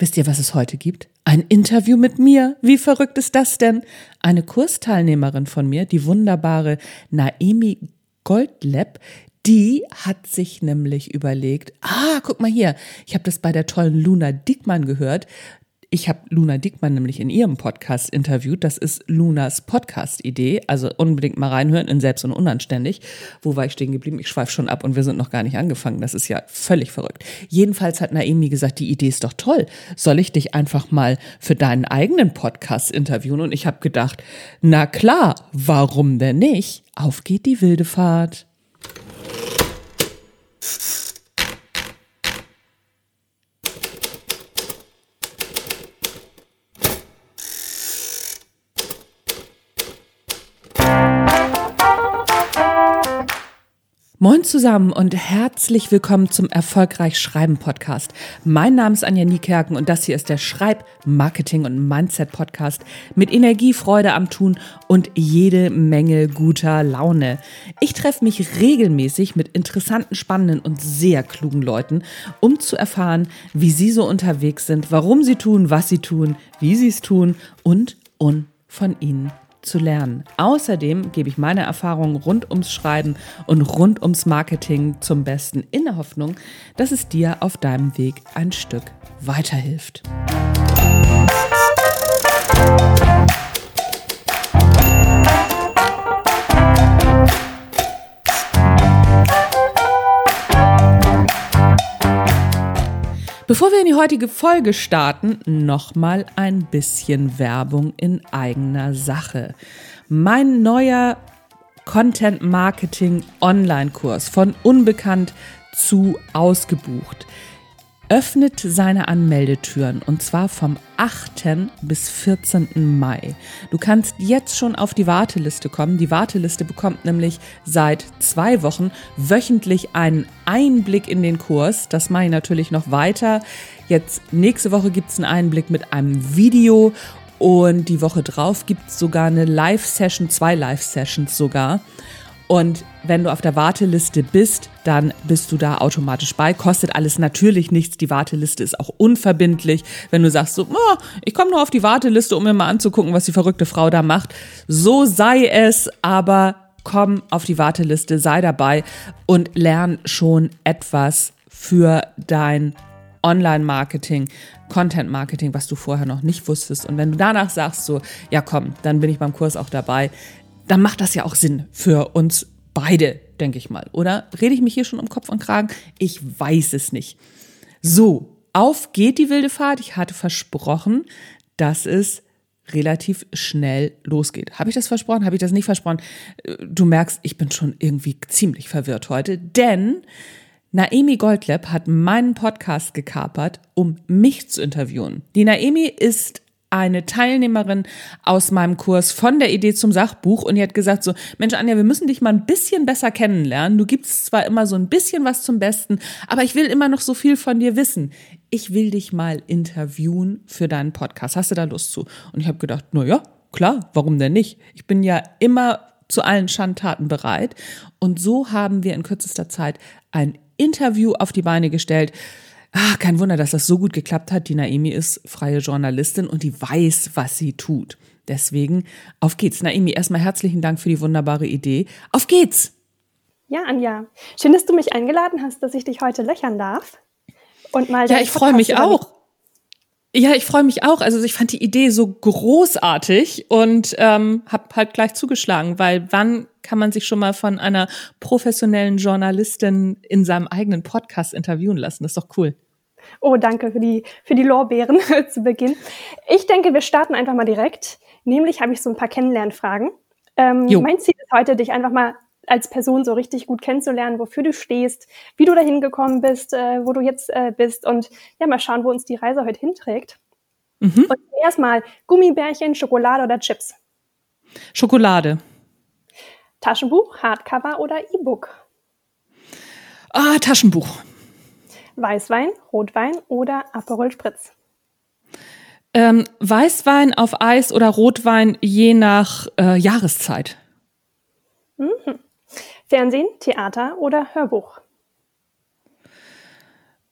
Wisst ihr, was es heute gibt? Ein Interview mit mir. Wie verrückt ist das denn? Eine Kursteilnehmerin von mir, die wunderbare Naemi Goldlab, die hat sich nämlich überlegt, ah, guck mal hier, ich habe das bei der tollen Luna Dickmann gehört. Ich habe Luna Dickmann nämlich in ihrem Podcast interviewt. Das ist Lunas Podcast-Idee. Also unbedingt mal reinhören in Selbst und Unanständig. Wo war ich stehen geblieben? Ich schweife schon ab und wir sind noch gar nicht angefangen. Das ist ja völlig verrückt. Jedenfalls hat Naomi gesagt, die Idee ist doch toll. Soll ich dich einfach mal für deinen eigenen Podcast interviewen? Und ich habe gedacht, na klar, warum denn nicht? Auf geht die wilde Fahrt. Moin zusammen und herzlich willkommen zum Erfolgreich Schreiben Podcast. Mein Name ist Anja Niekerken und das hier ist der Schreib-, Marketing- und Mindset-Podcast mit Energie, Freude am Tun und jede Menge guter Laune. Ich treffe mich regelmäßig mit interessanten, spannenden und sehr klugen Leuten, um zu erfahren, wie sie so unterwegs sind, warum sie tun, was sie tun, wie sie es tun und, und von ihnen zu lernen. Außerdem gebe ich meine Erfahrungen rund ums Schreiben und rund ums Marketing zum Besten in der Hoffnung, dass es dir auf deinem Weg ein Stück weiterhilft. Bevor wir in die heutige Folge starten, nochmal ein bisschen Werbung in eigener Sache. Mein neuer Content Marketing Online-Kurs von unbekannt zu ausgebucht öffnet seine Anmeldetüren und zwar vom 8. bis 14. Mai. Du kannst jetzt schon auf die Warteliste kommen. Die Warteliste bekommt nämlich seit zwei Wochen wöchentlich einen Einblick in den Kurs. Das mache ich natürlich noch weiter. Jetzt nächste Woche gibt es einen Einblick mit einem Video und die Woche drauf gibt es sogar eine Live-Session, zwei Live-Sessions sogar. Und wenn du auf der Warteliste bist, dann bist du da automatisch bei. Kostet alles natürlich nichts. Die Warteliste ist auch unverbindlich. Wenn du sagst so, oh, ich komme nur auf die Warteliste, um mir mal anzugucken, was die verrückte Frau da macht. So sei es, aber komm auf die Warteliste, sei dabei und lern schon etwas für dein Online-Marketing, Content-Marketing, was du vorher noch nicht wusstest. Und wenn du danach sagst so, ja komm, dann bin ich beim Kurs auch dabei, dann macht das ja auch Sinn für uns beide, denke ich mal. Oder rede ich mich hier schon um Kopf und Kragen? Ich weiß es nicht. So, auf geht die wilde Fahrt. Ich hatte versprochen, dass es relativ schnell losgeht. Habe ich das versprochen? Habe ich das nicht versprochen? Du merkst, ich bin schon irgendwie ziemlich verwirrt heute, denn Naemi Goldlab hat meinen Podcast gekapert, um mich zu interviewen. Die Naemi ist eine Teilnehmerin aus meinem Kurs von der Idee zum Sachbuch und die hat gesagt so, Mensch Anja, wir müssen dich mal ein bisschen besser kennenlernen. Du gibst zwar immer so ein bisschen was zum Besten, aber ich will immer noch so viel von dir wissen. Ich will dich mal interviewen für deinen Podcast. Hast du da Lust zu? Und ich habe gedacht, na ja, klar, warum denn nicht? Ich bin ja immer zu allen Schandtaten bereit. Und so haben wir in kürzester Zeit ein Interview auf die Beine gestellt Ah, kein Wunder, dass das so gut geklappt hat. Die Naemi ist freie Journalistin und die weiß, was sie tut. Deswegen, auf geht's. Naemi, erstmal herzlichen Dank für die wunderbare Idee. Auf geht's! Ja, Anja. Schön, dass du mich eingeladen hast, dass ich dich heute löchern darf. Und mal ja, ich freue mich auch. Ja, ich freue mich auch. Also ich fand die Idee so großartig und ähm, habe halt gleich zugeschlagen, weil wann kann man sich schon mal von einer professionellen Journalistin in seinem eigenen Podcast interviewen lassen? Das ist doch cool. Oh, danke für die, für die Lorbeeren zu Beginn. Ich denke, wir starten einfach mal direkt. Nämlich habe ich so ein paar Kennenlernfragen. Ähm, mein Ziel ist heute, dich einfach mal als Person so richtig gut kennenzulernen, wofür du stehst, wie du dahin gekommen bist, äh, wo du jetzt äh, bist und ja, mal schauen, wo uns die Reise heute hinträgt. Mhm. Und erstmal Gummibärchen, Schokolade oder Chips? Schokolade. Taschenbuch, Hardcover oder E-Book? Ah, Taschenbuch. Weißwein, Rotwein oder Aperol Spritz? Ähm, Weißwein auf Eis oder Rotwein je nach äh, Jahreszeit. Mhm. Fernsehen, Theater oder Hörbuch?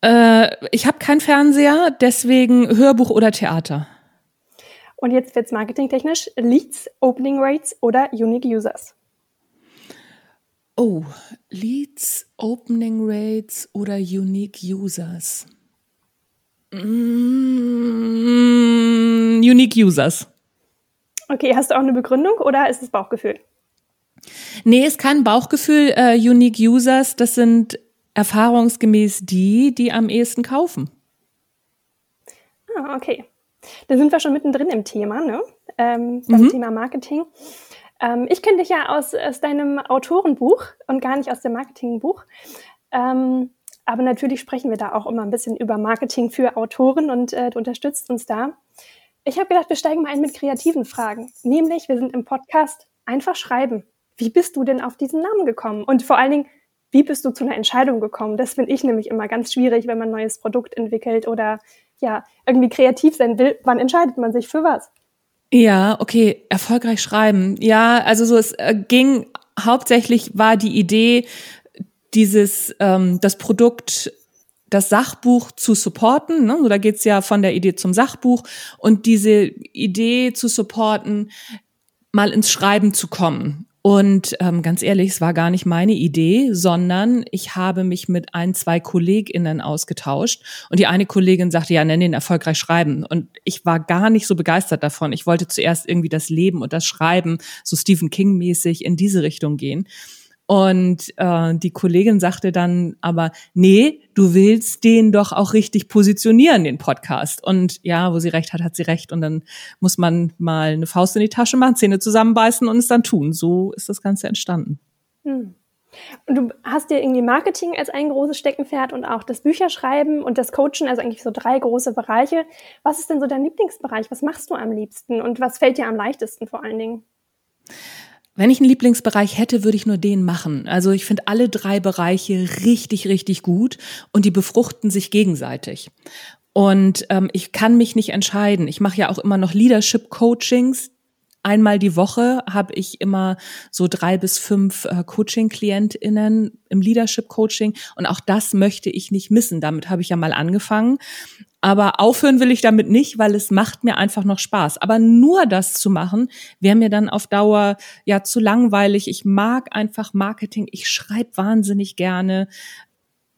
Äh, ich habe keinen Fernseher, deswegen Hörbuch oder Theater. Und jetzt wird's marketingtechnisch. Leads, Opening Rates oder Unique Users? Oh, Leads, Opening Rates oder Unique Users? Mm, unique Users. Okay, hast du auch eine Begründung oder ist es Bauchgefühl? Nee, ist kein Bauchgefühl. Uh, unique Users, das sind erfahrungsgemäß die, die am ehesten kaufen. Ah, okay. Da sind wir schon mittendrin im Thema, ne? Ähm, beim mhm. Thema Marketing. Ähm, ich kenne dich ja aus, aus deinem Autorenbuch und gar nicht aus dem Marketingbuch. Ähm, aber natürlich sprechen wir da auch immer ein bisschen über Marketing für Autoren und äh, du unterstützt uns da. Ich habe gedacht, wir steigen mal ein mit kreativen Fragen. Nämlich, wir sind im Podcast einfach schreiben. Wie bist du denn auf diesen Namen gekommen? Und vor allen Dingen, wie bist du zu einer Entscheidung gekommen? Das finde ich nämlich immer ganz schwierig, wenn man ein neues Produkt entwickelt oder ja, irgendwie kreativ sein will. Wann entscheidet man sich für was? Ja, okay, erfolgreich schreiben. Ja, also so es äh, ging hauptsächlich war die Idee, dieses ähm, das Produkt das Sachbuch zu supporten. Ne? So, da geht's ja von der Idee zum Sachbuch und diese Idee zu supporten, mal ins Schreiben zu kommen. Und ähm, ganz ehrlich, es war gar nicht meine Idee, sondern ich habe mich mit ein, zwei KollegInnen ausgetauscht. Und die eine Kollegin sagte, ja, nenn den erfolgreich schreiben. Und ich war gar nicht so begeistert davon. Ich wollte zuerst irgendwie das Leben und das Schreiben so Stephen King-mäßig in diese Richtung gehen. Und äh, die Kollegin sagte dann aber, nee, du willst den doch auch richtig positionieren, den Podcast. Und ja, wo sie recht hat, hat sie recht. Und dann muss man mal eine Faust in die Tasche machen, Zähne zusammenbeißen und es dann tun. So ist das Ganze entstanden. Hm. Und du hast dir irgendwie Marketing als ein großes Steckenpferd und auch das Bücherschreiben und das Coachen, also eigentlich so drei große Bereiche. Was ist denn so dein Lieblingsbereich? Was machst du am liebsten und was fällt dir am leichtesten vor allen Dingen? Wenn ich einen Lieblingsbereich hätte, würde ich nur den machen. Also ich finde alle drei Bereiche richtig, richtig gut und die befruchten sich gegenseitig. Und ähm, ich kann mich nicht entscheiden. Ich mache ja auch immer noch Leadership-Coachings. Einmal die Woche habe ich immer so drei bis fünf äh, Coaching-KlientInnen im Leadership-Coaching. Und auch das möchte ich nicht missen. Damit habe ich ja mal angefangen. Aber aufhören will ich damit nicht, weil es macht mir einfach noch Spaß. Aber nur das zu machen, wäre mir dann auf Dauer ja zu langweilig. Ich mag einfach Marketing. Ich schreibe wahnsinnig gerne.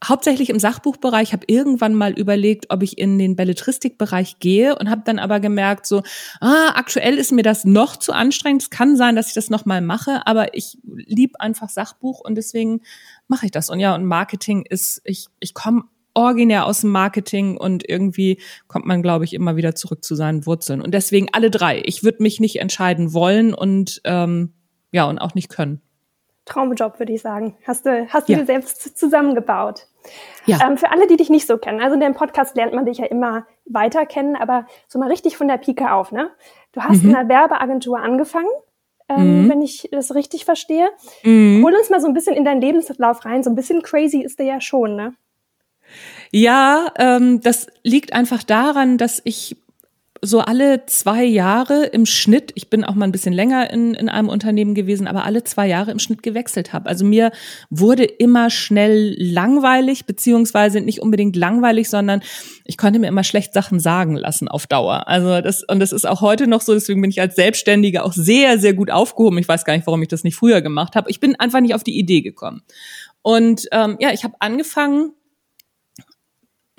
Hauptsächlich im Sachbuchbereich. habe irgendwann mal überlegt, ob ich in den Belletristikbereich gehe und habe dann aber gemerkt, so ah, aktuell ist mir das noch zu anstrengend. Es kann sein, dass ich das noch mal mache, aber ich lieb einfach Sachbuch und deswegen mache ich das. Und ja, und Marketing ist, ich ich komme originär aus dem Marketing und irgendwie kommt man, glaube ich, immer wieder zurück zu seinen Wurzeln. Und deswegen alle drei. Ich würde mich nicht entscheiden wollen und ähm, ja, und auch nicht können. Traumjob, würde ich sagen. Hast du, hast du ja. dir selbst zusammengebaut. Ja. Ähm, für alle, die dich nicht so kennen, also in dem Podcast lernt man dich ja immer weiter kennen, aber so mal richtig von der Pike auf, ne? Du hast mhm. in einer Werbeagentur angefangen, ähm, mhm. wenn ich das richtig verstehe. Mhm. Hol uns mal so ein bisschen in deinen Lebenslauf rein. So ein bisschen crazy ist der ja schon, ne? Ja, ähm, das liegt einfach daran, dass ich so alle zwei Jahre im Schnitt, ich bin auch mal ein bisschen länger in, in einem Unternehmen gewesen, aber alle zwei Jahre im Schnitt gewechselt habe. Also mir wurde immer schnell langweilig, beziehungsweise nicht unbedingt langweilig, sondern ich konnte mir immer schlecht Sachen sagen lassen auf Dauer. Also das, und das ist auch heute noch so, deswegen bin ich als Selbstständige auch sehr, sehr gut aufgehoben. Ich weiß gar nicht, warum ich das nicht früher gemacht habe. Ich bin einfach nicht auf die Idee gekommen. Und ähm, ja, ich habe angefangen,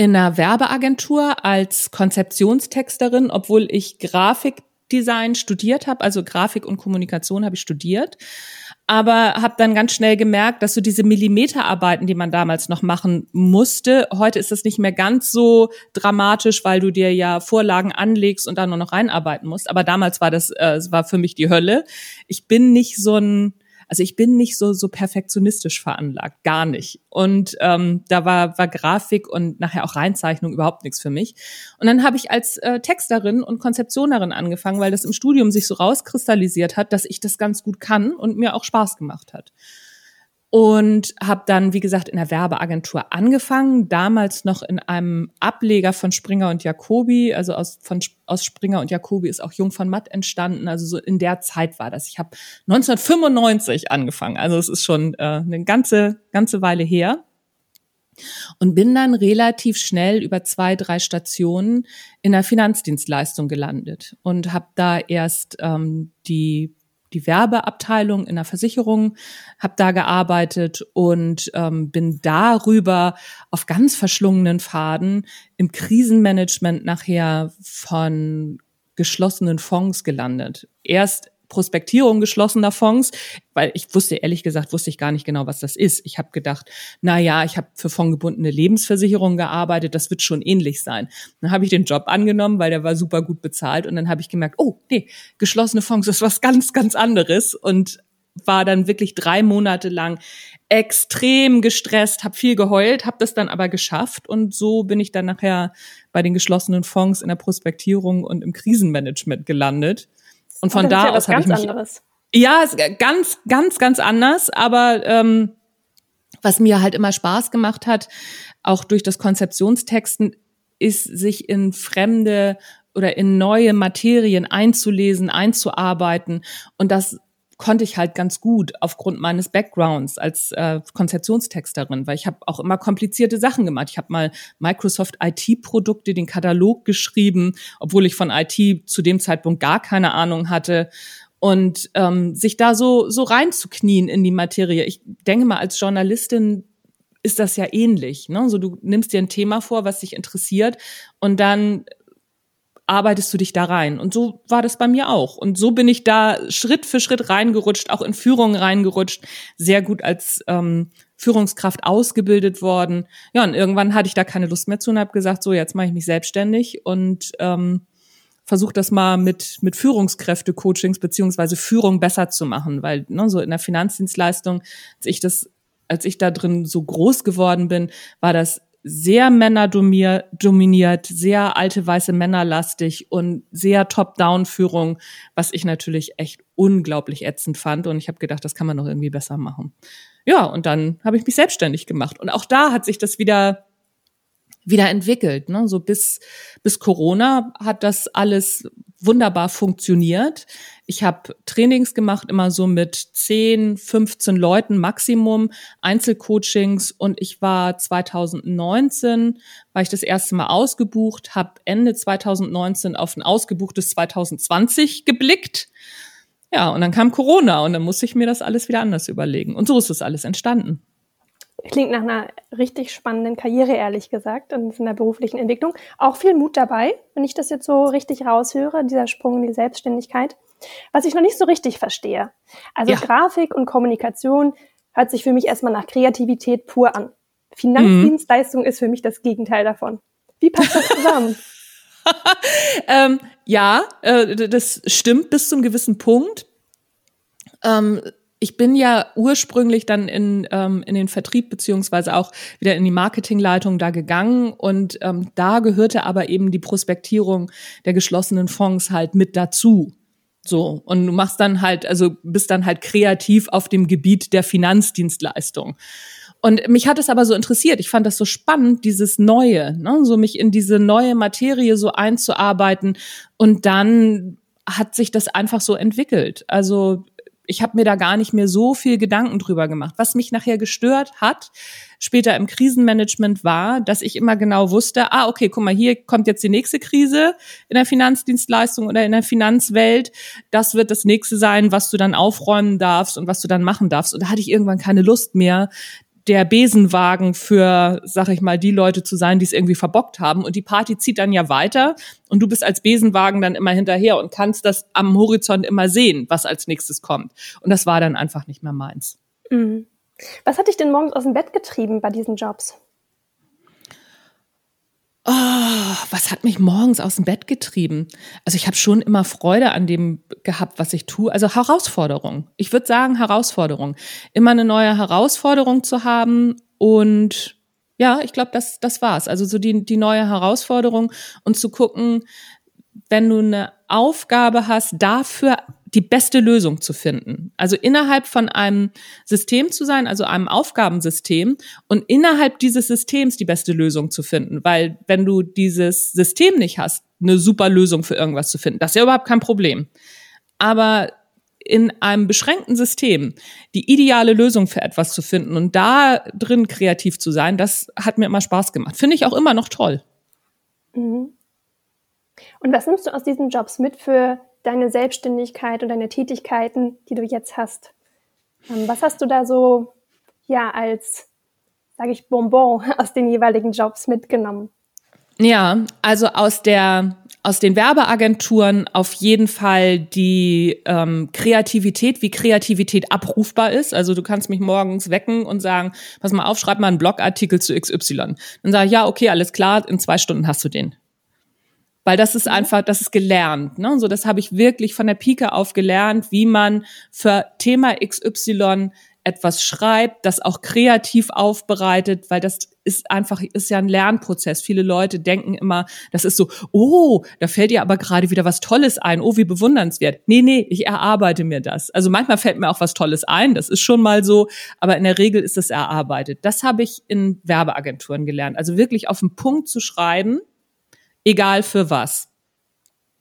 in einer Werbeagentur als Konzeptionstexterin, obwohl ich Grafikdesign studiert habe, also Grafik und Kommunikation habe ich studiert, aber habe dann ganz schnell gemerkt, dass so diese Millimeterarbeiten, die man damals noch machen musste, heute ist das nicht mehr ganz so dramatisch, weil du dir ja Vorlagen anlegst und dann nur noch reinarbeiten musst. Aber damals war das, äh, war für mich die Hölle. Ich bin nicht so ein also ich bin nicht so so perfektionistisch veranlagt, gar nicht. Und ähm, da war war Grafik und nachher auch Reinzeichnung überhaupt nichts für mich. Und dann habe ich als äh, Texterin und Konzeptionerin angefangen, weil das im Studium sich so rauskristallisiert hat, dass ich das ganz gut kann und mir auch Spaß gemacht hat und habe dann, wie gesagt, in der Werbeagentur angefangen, damals noch in einem Ableger von Springer und Jacobi, also aus, von, aus Springer und Jacobi ist auch Jung von Matt entstanden, also so in der Zeit war das. Ich habe 1995 angefangen, also es ist schon äh, eine ganze, ganze Weile her. und bin dann relativ schnell über zwei, drei Stationen in der Finanzdienstleistung gelandet und habe da erst ähm, die die Werbeabteilung in der Versicherung, habe da gearbeitet und ähm, bin darüber auf ganz verschlungenen Faden im Krisenmanagement nachher von geschlossenen Fonds gelandet. Erst Prospektierung geschlossener Fonds, weil ich wusste ehrlich gesagt wusste ich gar nicht genau, was das ist. Ich habe gedacht, na ja, ich habe für fondgebundene Lebensversicherungen gearbeitet, das wird schon ähnlich sein. Dann habe ich den Job angenommen, weil der war super gut bezahlt und dann habe ich gemerkt, oh nee, geschlossene Fonds ist was ganz ganz anderes und war dann wirklich drei Monate lang extrem gestresst, habe viel geheult, habe das dann aber geschafft und so bin ich dann nachher bei den geschlossenen Fonds in der Prospektierung und im Krisenmanagement gelandet. Und von da ja aus habe ich mich. Anderes. Ja, ganz, ganz, ganz anders. Aber ähm, was mir halt immer Spaß gemacht hat, auch durch das Konzeptionstexten, ist sich in fremde oder in neue Materien einzulesen, einzuarbeiten und das konnte ich halt ganz gut aufgrund meines Backgrounds als äh, Konzeptionstexterin, weil ich habe auch immer komplizierte Sachen gemacht. Ich habe mal Microsoft IT-Produkte, den Katalog geschrieben, obwohl ich von IT zu dem Zeitpunkt gar keine Ahnung hatte. Und ähm, sich da so, so reinzuknien in die Materie. Ich denke mal, als Journalistin ist das ja ähnlich. Ne? So, du nimmst dir ein Thema vor, was dich interessiert, und dann arbeitest du dich da rein. Und so war das bei mir auch. Und so bin ich da Schritt für Schritt reingerutscht, auch in Führungen reingerutscht, sehr gut als ähm, Führungskraft ausgebildet worden. Ja, und irgendwann hatte ich da keine Lust mehr zu und habe gesagt, so, jetzt mache ich mich selbstständig und ähm, versuche das mal mit, mit Führungskräfte-Coachings beziehungsweise Führung besser zu machen, weil ne, so in der Finanzdienstleistung, als ich das, als ich da drin so groß geworden bin, war das sehr männerdominiert, sehr alte weiße Männerlastig und sehr Top-Down-Führung, was ich natürlich echt unglaublich ätzend fand. Und ich habe gedacht, das kann man noch irgendwie besser machen. Ja, und dann habe ich mich selbstständig gemacht. Und auch da hat sich das wieder wieder entwickelt. Ne? So bis, bis Corona hat das alles wunderbar funktioniert. Ich habe Trainings gemacht, immer so mit 10, 15 Leuten Maximum, Einzelcoachings und ich war 2019, war ich das erste Mal ausgebucht, habe Ende 2019 auf ein ausgebuchtes 2020 geblickt. Ja, und dann kam Corona und dann musste ich mir das alles wieder anders überlegen. Und so ist das alles entstanden. Klingt nach einer richtig spannenden Karriere, ehrlich gesagt, und in der beruflichen Entwicklung. Auch viel Mut dabei, wenn ich das jetzt so richtig raushöre, dieser Sprung in die Selbstständigkeit. Was ich noch nicht so richtig verstehe. Also ja. Grafik und Kommunikation hört sich für mich erstmal nach Kreativität pur an. Finanzdienstleistung mhm. ist für mich das Gegenteil davon. Wie passt das zusammen? ähm, ja, äh, das stimmt bis zum gewissen Punkt. Ähm, ich bin ja ursprünglich dann in, ähm, in den Vertrieb beziehungsweise auch wieder in die Marketingleitung da gegangen und ähm, da gehörte aber eben die Prospektierung der geschlossenen Fonds halt mit dazu. So, und du machst dann halt, also bist dann halt kreativ auf dem Gebiet der Finanzdienstleistung. Und mich hat es aber so interessiert. Ich fand das so spannend, dieses Neue, ne? so mich in diese neue Materie so einzuarbeiten. Und dann hat sich das einfach so entwickelt. Also ich habe mir da gar nicht mehr so viel Gedanken drüber gemacht. Was mich nachher gestört hat, später im Krisenmanagement war, dass ich immer genau wusste, ah, okay, guck mal, hier kommt jetzt die nächste Krise in der Finanzdienstleistung oder in der Finanzwelt. Das wird das nächste sein, was du dann aufräumen darfst und was du dann machen darfst. Und da hatte ich irgendwann keine Lust mehr, der Besenwagen für, sag ich mal, die Leute zu sein, die es irgendwie verbockt haben. Und die Party zieht dann ja weiter und du bist als Besenwagen dann immer hinterher und kannst das am Horizont immer sehen, was als nächstes kommt. Und das war dann einfach nicht mehr meins. Mhm. Was hat dich denn morgens aus dem Bett getrieben bei diesen Jobs? Oh, was hat mich morgens aus dem Bett getrieben? Also ich habe schon immer Freude an dem gehabt, was ich tue. Also Herausforderung. Ich würde sagen Herausforderung. Immer eine neue Herausforderung zu haben und ja, ich glaube, das, das war's. Also so die, die neue Herausforderung und zu gucken, wenn du eine Aufgabe hast, dafür die beste Lösung zu finden. Also innerhalb von einem System zu sein, also einem Aufgabensystem und innerhalb dieses Systems die beste Lösung zu finden. Weil wenn du dieses System nicht hast, eine super Lösung für irgendwas zu finden, das ist ja überhaupt kein Problem. Aber in einem beschränkten System die ideale Lösung für etwas zu finden und da drin kreativ zu sein, das hat mir immer Spaß gemacht. Finde ich auch immer noch toll. Mhm. Und was nimmst du aus diesen Jobs mit für deine Selbstständigkeit und deine Tätigkeiten, die du jetzt hast? Ähm, was hast du da so, ja, als, sage ich, Bonbon aus den jeweiligen Jobs mitgenommen? Ja, also aus der aus den Werbeagenturen auf jeden Fall die ähm, Kreativität, wie Kreativität abrufbar ist. Also du kannst mich morgens wecken und sagen, pass mal auf, schreib mal einen Blogartikel zu XY. Dann sage ich, ja, okay, alles klar, in zwei Stunden hast du den. Weil das ist mhm. einfach, das ist gelernt. Ne? So, das habe ich wirklich von der Pike auf gelernt, wie man für Thema XY etwas schreibt, das auch kreativ aufbereitet, weil das ist einfach, ist ja ein Lernprozess. Viele Leute denken immer, das ist so, oh, da fällt dir aber gerade wieder was Tolles ein, oh, wie bewundernswert. Nee, nee, ich erarbeite mir das. Also manchmal fällt mir auch was Tolles ein, das ist schon mal so, aber in der Regel ist es erarbeitet. Das habe ich in Werbeagenturen gelernt. Also wirklich auf den Punkt zu schreiben, egal für was.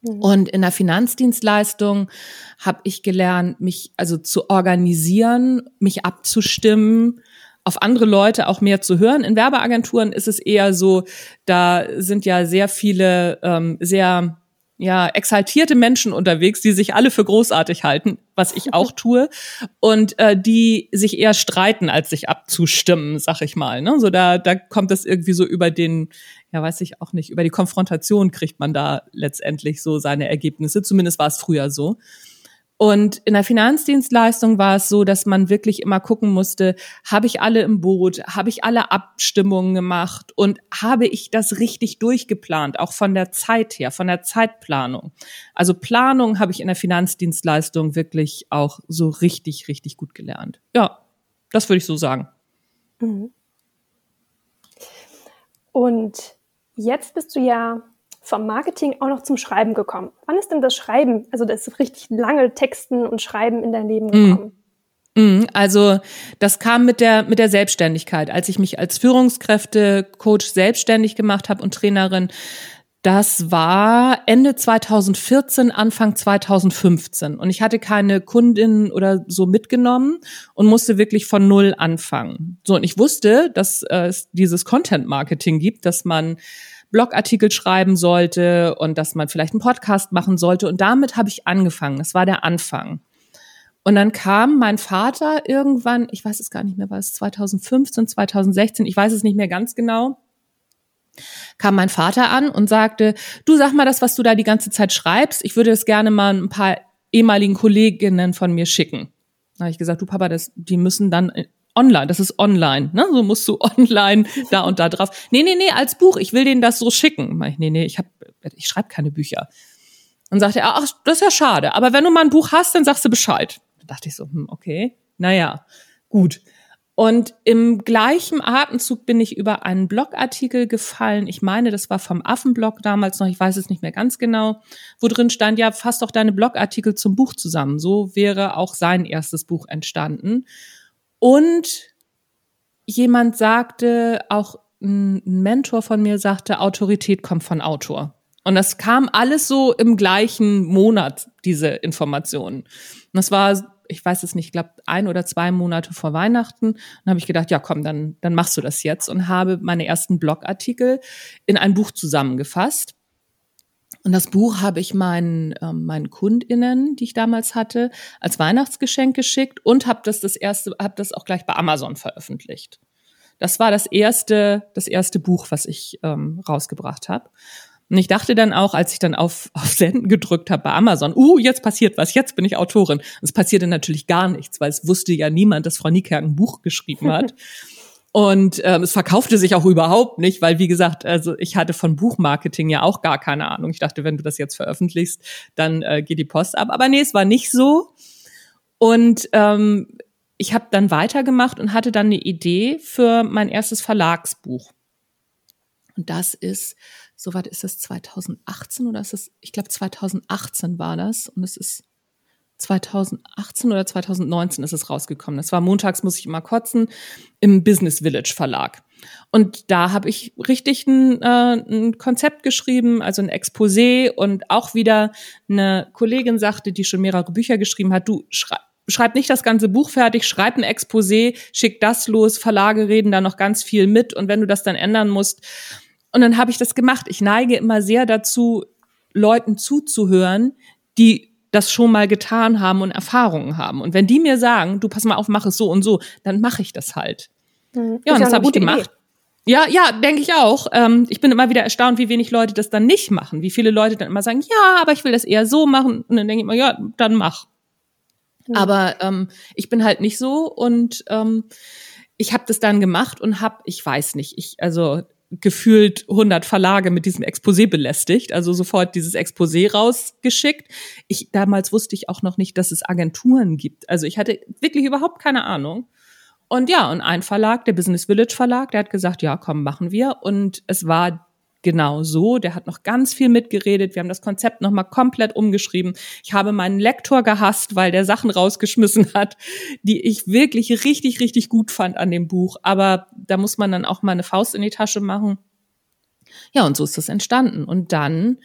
Mhm. Und in der Finanzdienstleistung habe ich gelernt, mich also zu organisieren, mich abzustimmen, auf andere Leute auch mehr zu hören. In Werbeagenturen ist es eher so, da sind ja sehr viele ähm, sehr ja, exaltierte Menschen unterwegs, die sich alle für großartig halten, was ich auch tue, und äh, die sich eher streiten, als sich abzustimmen, sag ich mal. Ne? So da, da kommt das irgendwie so über den, ja, weiß ich auch nicht, über die Konfrontation kriegt man da letztendlich so seine Ergebnisse. Zumindest war es früher so. Und in der Finanzdienstleistung war es so, dass man wirklich immer gucken musste, habe ich alle im Boot, habe ich alle Abstimmungen gemacht und habe ich das richtig durchgeplant, auch von der Zeit her, von der Zeitplanung. Also Planung habe ich in der Finanzdienstleistung wirklich auch so richtig, richtig gut gelernt. Ja, das würde ich so sagen. Mhm. Und jetzt bist du ja vom Marketing auch noch zum Schreiben gekommen. Wann ist denn das Schreiben, also das richtig lange Texten und Schreiben in dein Leben mm. gekommen? Mm. Also das kam mit der mit der Selbstständigkeit, als ich mich als Führungskräfte-Coach selbstständig gemacht habe und Trainerin. Das war Ende 2014, Anfang 2015. Und ich hatte keine Kundinnen oder so mitgenommen und musste wirklich von Null anfangen. So, und ich wusste, dass äh, es dieses Content-Marketing gibt, dass man Blogartikel schreiben sollte und dass man vielleicht einen Podcast machen sollte. Und damit habe ich angefangen. Das war der Anfang. Und dann kam mein Vater irgendwann, ich weiß es gar nicht mehr, war es 2015, 2016, ich weiß es nicht mehr ganz genau, kam mein Vater an und sagte, du sag mal das, was du da die ganze Zeit schreibst, ich würde es gerne mal ein paar ehemaligen Kolleginnen von mir schicken. Da habe ich gesagt, du Papa, das, die müssen dann online, das ist online, ne? So musst du online da und da drauf. Nee, nee, nee, als Buch, ich will denen das so schicken. Ich, nee, nee, ich hab, ich schreibe keine Bücher. Und sagte er, ach, das ist ja schade, aber wenn du mal ein Buch hast, dann sagst du Bescheid. Da dachte ich so, hm, okay, naja, gut. Und im gleichen Atemzug bin ich über einen Blogartikel gefallen. Ich meine, das war vom Affenblog damals noch, ich weiß es nicht mehr ganz genau, wo drin stand, ja, fass doch deine Blogartikel zum Buch zusammen. So wäre auch sein erstes Buch entstanden. Und jemand sagte, auch ein Mentor von mir sagte, Autorität kommt von Autor. Und das kam alles so im gleichen Monat, diese Informationen. Und das war, ich weiß es nicht, ich glaube, ein oder zwei Monate vor Weihnachten. Dann habe ich gedacht, ja komm, dann, dann machst du das jetzt und habe meine ersten Blogartikel in ein Buch zusammengefasst. Und das Buch habe ich meinen, äh, meinen KundInnen, die ich damals hatte, als Weihnachtsgeschenk geschickt und habe das das erste, habe das auch gleich bei Amazon veröffentlicht. Das war das erste, das erste Buch, was ich ähm, rausgebracht habe. Und ich dachte dann auch, als ich dann auf, auf Senden gedrückt habe bei Amazon, uh, jetzt passiert was, jetzt bin ich Autorin. Und es passierte natürlich gar nichts, weil es wusste ja niemand, dass Frau Niekerk ein Buch geschrieben hat. Und ähm, es verkaufte sich auch überhaupt nicht, weil wie gesagt, also ich hatte von Buchmarketing ja auch gar keine Ahnung. Ich dachte, wenn du das jetzt veröffentlichst, dann äh, geht die Post ab. Aber nee, es war nicht so. Und ähm, ich habe dann weitergemacht und hatte dann eine Idee für mein erstes Verlagsbuch. Und das ist, soweit ist das 2018 oder ist es, ich glaube 2018 war das. Und es ist 2018 oder 2019 ist es rausgekommen. Das war montags, muss ich immer kotzen, im Business Village Verlag. Und da habe ich richtig ein, äh, ein Konzept geschrieben, also ein Exposé und auch wieder eine Kollegin sagte, die schon mehrere Bücher geschrieben hat, du schrei schreib nicht das ganze Buch fertig, schreib ein Exposé, schick das los, Verlage reden da noch ganz viel mit und wenn du das dann ändern musst. Und dann habe ich das gemacht. Ich neige immer sehr dazu, Leuten zuzuhören, die das schon mal getan haben und Erfahrungen haben. Und wenn die mir sagen, du pass mal auf, mach es so und so, dann mache ich das halt. Mhm. Ja, und das habe ich gemacht. Idee. Ja, ja, denke ich auch. Ähm, ich bin immer wieder erstaunt, wie wenig Leute das dann nicht machen. Wie viele Leute dann immer sagen, ja, aber ich will das eher so machen. Und dann denke ich immer, ja, dann mach. Mhm. Aber ähm, ich bin halt nicht so und ähm, ich habe das dann gemacht und habe, ich weiß nicht, ich also gefühlt 100 Verlage mit diesem Exposé belästigt, also sofort dieses Exposé rausgeschickt. Ich damals wusste ich auch noch nicht, dass es Agenturen gibt. Also ich hatte wirklich überhaupt keine Ahnung. Und ja, und ein Verlag, der Business Village Verlag, der hat gesagt, ja, komm, machen wir. Und es war genau so. Der hat noch ganz viel mitgeredet. Wir haben das Konzept nochmal komplett umgeschrieben. Ich habe meinen Lektor gehasst, weil der Sachen rausgeschmissen hat, die ich wirklich richtig, richtig gut fand an dem Buch. Aber da muss man dann auch mal eine Faust in die Tasche machen. Ja, und so ist das entstanden. Und dann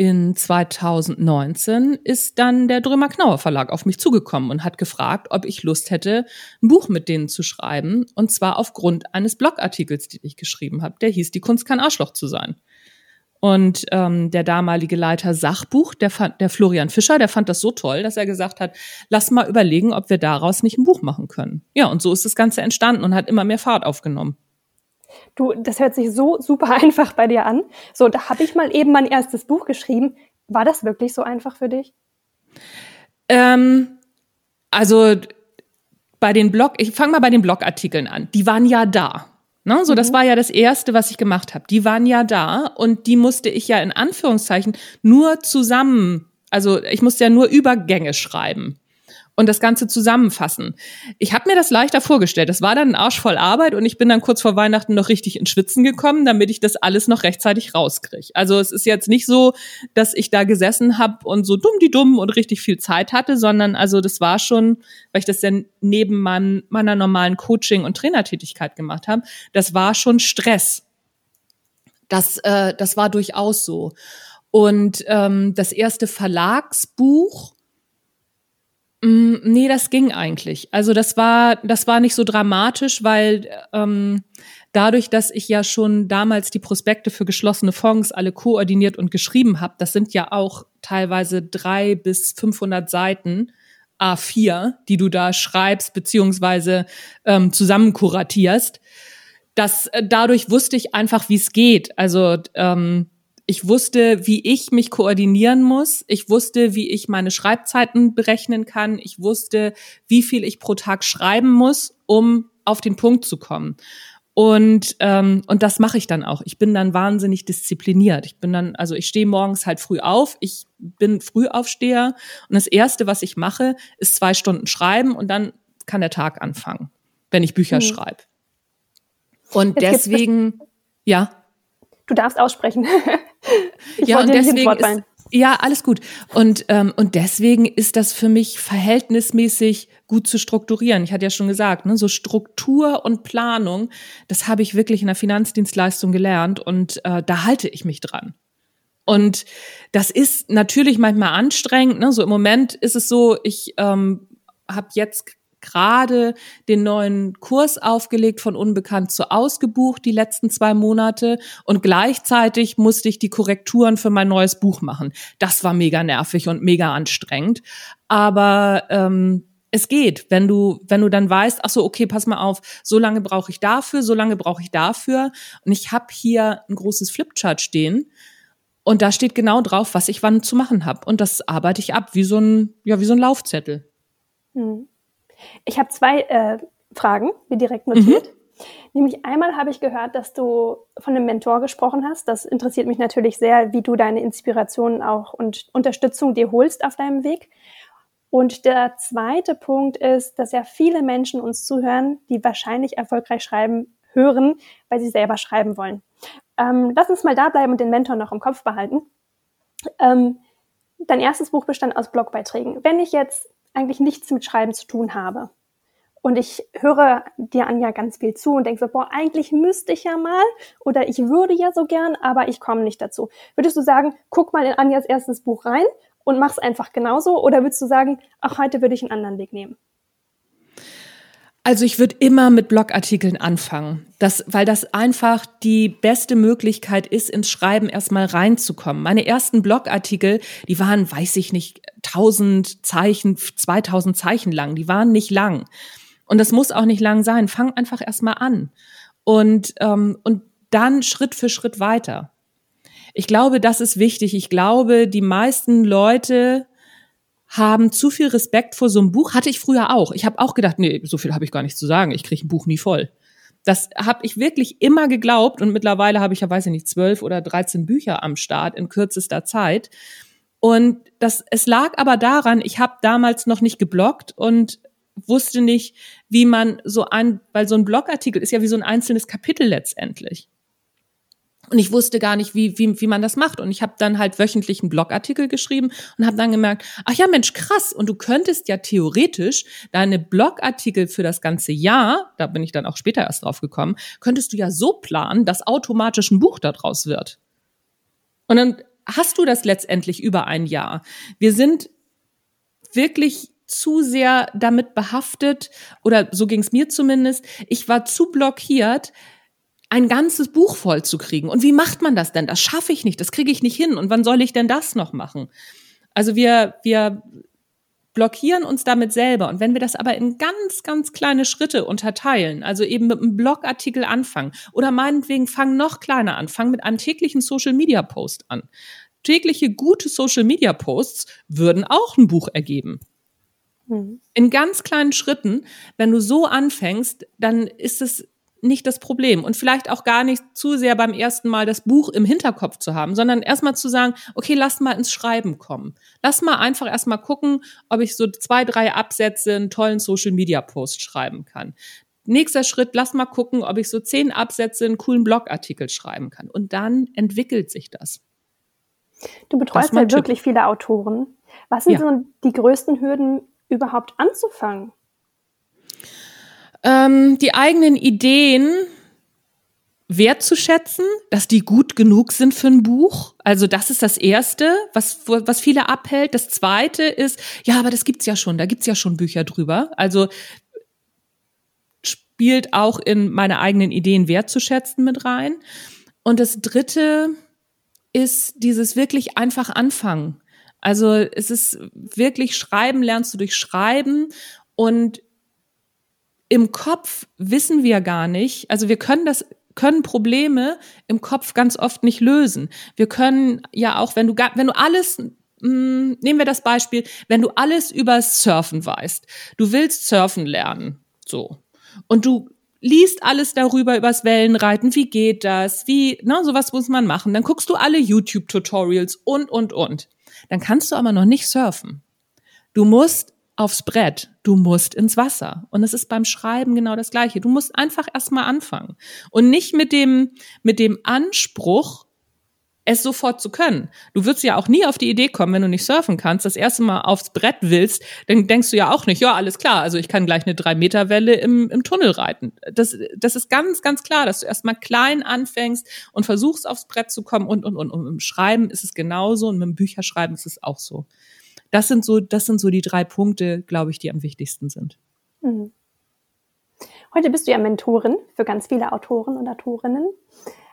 in 2019 ist dann der Drömer Knauer Verlag auf mich zugekommen und hat gefragt, ob ich Lust hätte, ein Buch mit denen zu schreiben. Und zwar aufgrund eines Blogartikels, den ich geschrieben habe. Der hieß Die Kunst kann Arschloch zu sein. Und ähm, der damalige Leiter Sachbuch, der, fand, der Florian Fischer, der fand das so toll, dass er gesagt hat, lass mal überlegen, ob wir daraus nicht ein Buch machen können. Ja, und so ist das Ganze entstanden und hat immer mehr Fahrt aufgenommen. Du, das hört sich so super einfach bei dir an. So, da habe ich mal eben mein erstes Buch geschrieben. War das wirklich so einfach für dich? Ähm, also bei den Blog, ich fange mal bei den Blogartikeln an. Die waren ja da. Ne? So, mhm. das war ja das erste, was ich gemacht habe. Die waren ja da und die musste ich ja in Anführungszeichen nur zusammen, also ich musste ja nur Übergänge schreiben und das Ganze zusammenfassen. Ich habe mir das leichter vorgestellt. Das war dann ein Arsch voll Arbeit und ich bin dann kurz vor Weihnachten noch richtig ins Schwitzen gekommen, damit ich das alles noch rechtzeitig rauskriege. Also es ist jetzt nicht so, dass ich da gesessen habe und so dumm die dumm und richtig viel Zeit hatte, sondern also das war schon, weil ich das ja neben meinem, meiner normalen Coaching- und Trainertätigkeit gemacht habe, das war schon Stress. Das, äh, das war durchaus so. Und ähm, das erste Verlagsbuch, nee, das ging eigentlich. Also das war, das war nicht so dramatisch, weil ähm, dadurch, dass ich ja schon damals die Prospekte für geschlossene Fonds alle koordiniert und geschrieben habe, das sind ja auch teilweise drei bis 500 Seiten A4, die du da schreibst beziehungsweise ähm, zusammen kuratierst. Das, äh, dadurch wusste ich einfach, wie es geht. Also ähm, ich wusste, wie ich mich koordinieren muss. Ich wusste, wie ich meine Schreibzeiten berechnen kann. Ich wusste, wie viel ich pro Tag schreiben muss, um auf den Punkt zu kommen. Und, ähm, und das mache ich dann auch. Ich bin dann wahnsinnig diszipliniert. Ich bin dann, also ich stehe morgens halt früh auf. Ich bin Frühaufsteher. Und das Erste, was ich mache, ist zwei Stunden schreiben und dann kann der Tag anfangen, wenn ich Bücher mhm. schreibe. Und Jetzt deswegen, ja. Du darfst aussprechen. Ich ja, und deswegen ist, ja, alles gut. Und, ähm, und deswegen ist das für mich verhältnismäßig gut zu strukturieren. Ich hatte ja schon gesagt, ne, so Struktur und Planung, das habe ich wirklich in der Finanzdienstleistung gelernt und äh, da halte ich mich dran. Und das ist natürlich manchmal anstrengend. Ne? So im Moment ist es so, ich ähm, habe jetzt gerade den neuen Kurs aufgelegt von Unbekannt zu Ausgebucht die letzten zwei Monate und gleichzeitig musste ich die Korrekturen für mein neues Buch machen. Das war mega nervig und mega anstrengend. Aber ähm, es geht, wenn du, wenn du dann weißt, ach so, okay, pass mal auf, so lange brauche ich dafür, so lange brauche ich dafür. Und ich habe hier ein großes Flipchart stehen. Und da steht genau drauf, was ich wann zu machen habe. Und das arbeite ich ab, wie so ein, ja, wie so ein Laufzettel. Hm. Ich habe zwei äh, Fragen, wie direkt notiert. Mhm. Nämlich einmal habe ich gehört, dass du von einem Mentor gesprochen hast. Das interessiert mich natürlich sehr, wie du deine Inspirationen auch und Unterstützung dir holst auf deinem Weg. Und der zweite Punkt ist, dass ja viele Menschen uns zuhören, die wahrscheinlich erfolgreich schreiben, hören, weil sie selber schreiben wollen. Ähm, lass uns mal da bleiben und den Mentor noch im Kopf behalten. Ähm, dein erstes Buch bestand aus Blogbeiträgen. Wenn ich jetzt eigentlich nichts mit Schreiben zu tun habe und ich höre dir Anja ganz viel zu und denke so, boah, eigentlich müsste ich ja mal oder ich würde ja so gern, aber ich komme nicht dazu. Würdest du sagen, guck mal in Anjas erstes Buch rein und mach's einfach genauso oder würdest du sagen, ach, heute würde ich einen anderen Weg nehmen? Also ich würde immer mit Blogartikeln anfangen, das, weil das einfach die beste Möglichkeit ist, ins Schreiben erstmal reinzukommen. Meine ersten Blogartikel, die waren, weiß ich nicht, 1000 Zeichen, 2000 Zeichen lang, die waren nicht lang. Und das muss auch nicht lang sein. Fang einfach erstmal an und, ähm, und dann Schritt für Schritt weiter. Ich glaube, das ist wichtig. Ich glaube, die meisten Leute haben zu viel Respekt vor so einem Buch. Hatte ich früher auch. Ich habe auch gedacht, nee, so viel habe ich gar nicht zu sagen. Ich kriege ein Buch nie voll. Das habe ich wirklich immer geglaubt und mittlerweile habe ich ja, weiß ich nicht, zwölf oder dreizehn Bücher am Start in kürzester Zeit. Und das, es lag aber daran, ich habe damals noch nicht geblockt und wusste nicht, wie man so ein, weil so ein Blogartikel ist ja wie so ein einzelnes Kapitel letztendlich. Und ich wusste gar nicht, wie, wie, wie man das macht. Und ich habe dann halt wöchentlich einen Blogartikel geschrieben und habe dann gemerkt, ach ja, Mensch, krass. Und du könntest ja theoretisch deine Blogartikel für das ganze Jahr, da bin ich dann auch später erst drauf gekommen, könntest du ja so planen, dass automatisch ein Buch daraus wird. Und dann hast du das letztendlich über ein Jahr. Wir sind wirklich zu sehr damit behaftet, oder so ging es mir zumindest, ich war zu blockiert, ein ganzes Buch voll zu kriegen. Und wie macht man das denn? Das schaffe ich nicht, das kriege ich nicht hin. Und wann soll ich denn das noch machen? Also wir, wir blockieren uns damit selber. Und wenn wir das aber in ganz, ganz kleine Schritte unterteilen, also eben mit einem Blogartikel anfangen oder meinetwegen fangen noch kleiner an, fangen mit einem täglichen Social Media Post an. Tägliche gute Social Media Posts würden auch ein Buch ergeben. Mhm. In ganz kleinen Schritten, wenn du so anfängst, dann ist es nicht das Problem und vielleicht auch gar nicht zu sehr beim ersten Mal das Buch im Hinterkopf zu haben, sondern erstmal zu sagen, okay, lass mal ins Schreiben kommen. Lass mal einfach erstmal gucken, ob ich so zwei, drei Absätze einen tollen Social Media Post schreiben kann. Nächster Schritt, lass mal gucken, ob ich so zehn Absätze einen coolen Blogartikel schreiben kann. Und dann entwickelt sich das. Du betreust ja wirklich viele Autoren. Was sind ja. so die größten Hürden, überhaupt anzufangen? Ähm, die eigenen Ideen wertzuschätzen, dass die gut genug sind für ein Buch. Also das ist das Erste, was, was viele abhält. Das Zweite ist, ja, aber das gibt's ja schon, da gibt's ja schon Bücher drüber. Also spielt auch in meine eigenen Ideen wertzuschätzen mit rein. Und das Dritte ist dieses wirklich einfach anfangen. Also es ist wirklich Schreiben lernst du durch Schreiben und im Kopf wissen wir gar nicht, also wir können das können Probleme im Kopf ganz oft nicht lösen. Wir können ja auch, wenn du wenn du alles mh, hm, nehmen wir das Beispiel, wenn du alles über Surfen weißt, du willst Surfen lernen, so und du liest alles darüber übers Wellenreiten, wie geht das, wie, ne, sowas muss man machen. Dann guckst du alle YouTube-Tutorials und und und. Dann kannst du aber noch nicht surfen. Du musst aufs Brett, du musst ins Wasser. Und es ist beim Schreiben genau das Gleiche. Du musst einfach erstmal anfangen. Und nicht mit dem, mit dem Anspruch, es sofort zu können. Du würdest ja auch nie auf die Idee kommen, wenn du nicht surfen kannst, das erste Mal aufs Brett willst, dann denkst du ja auch nicht, ja, alles klar, also ich kann gleich eine Drei-Meter-Welle im, im Tunnel reiten. Das, das ist ganz, ganz klar, dass du erstmal klein anfängst und versuchst aufs Brett zu kommen und, und, und, und im Schreiben ist es genauso und mit dem Bücherschreiben ist es auch so. Das sind so, das sind so die drei Punkte, glaube ich, die am wichtigsten sind. Mhm. Heute bist du ja Mentorin für ganz viele Autoren und Autorinnen.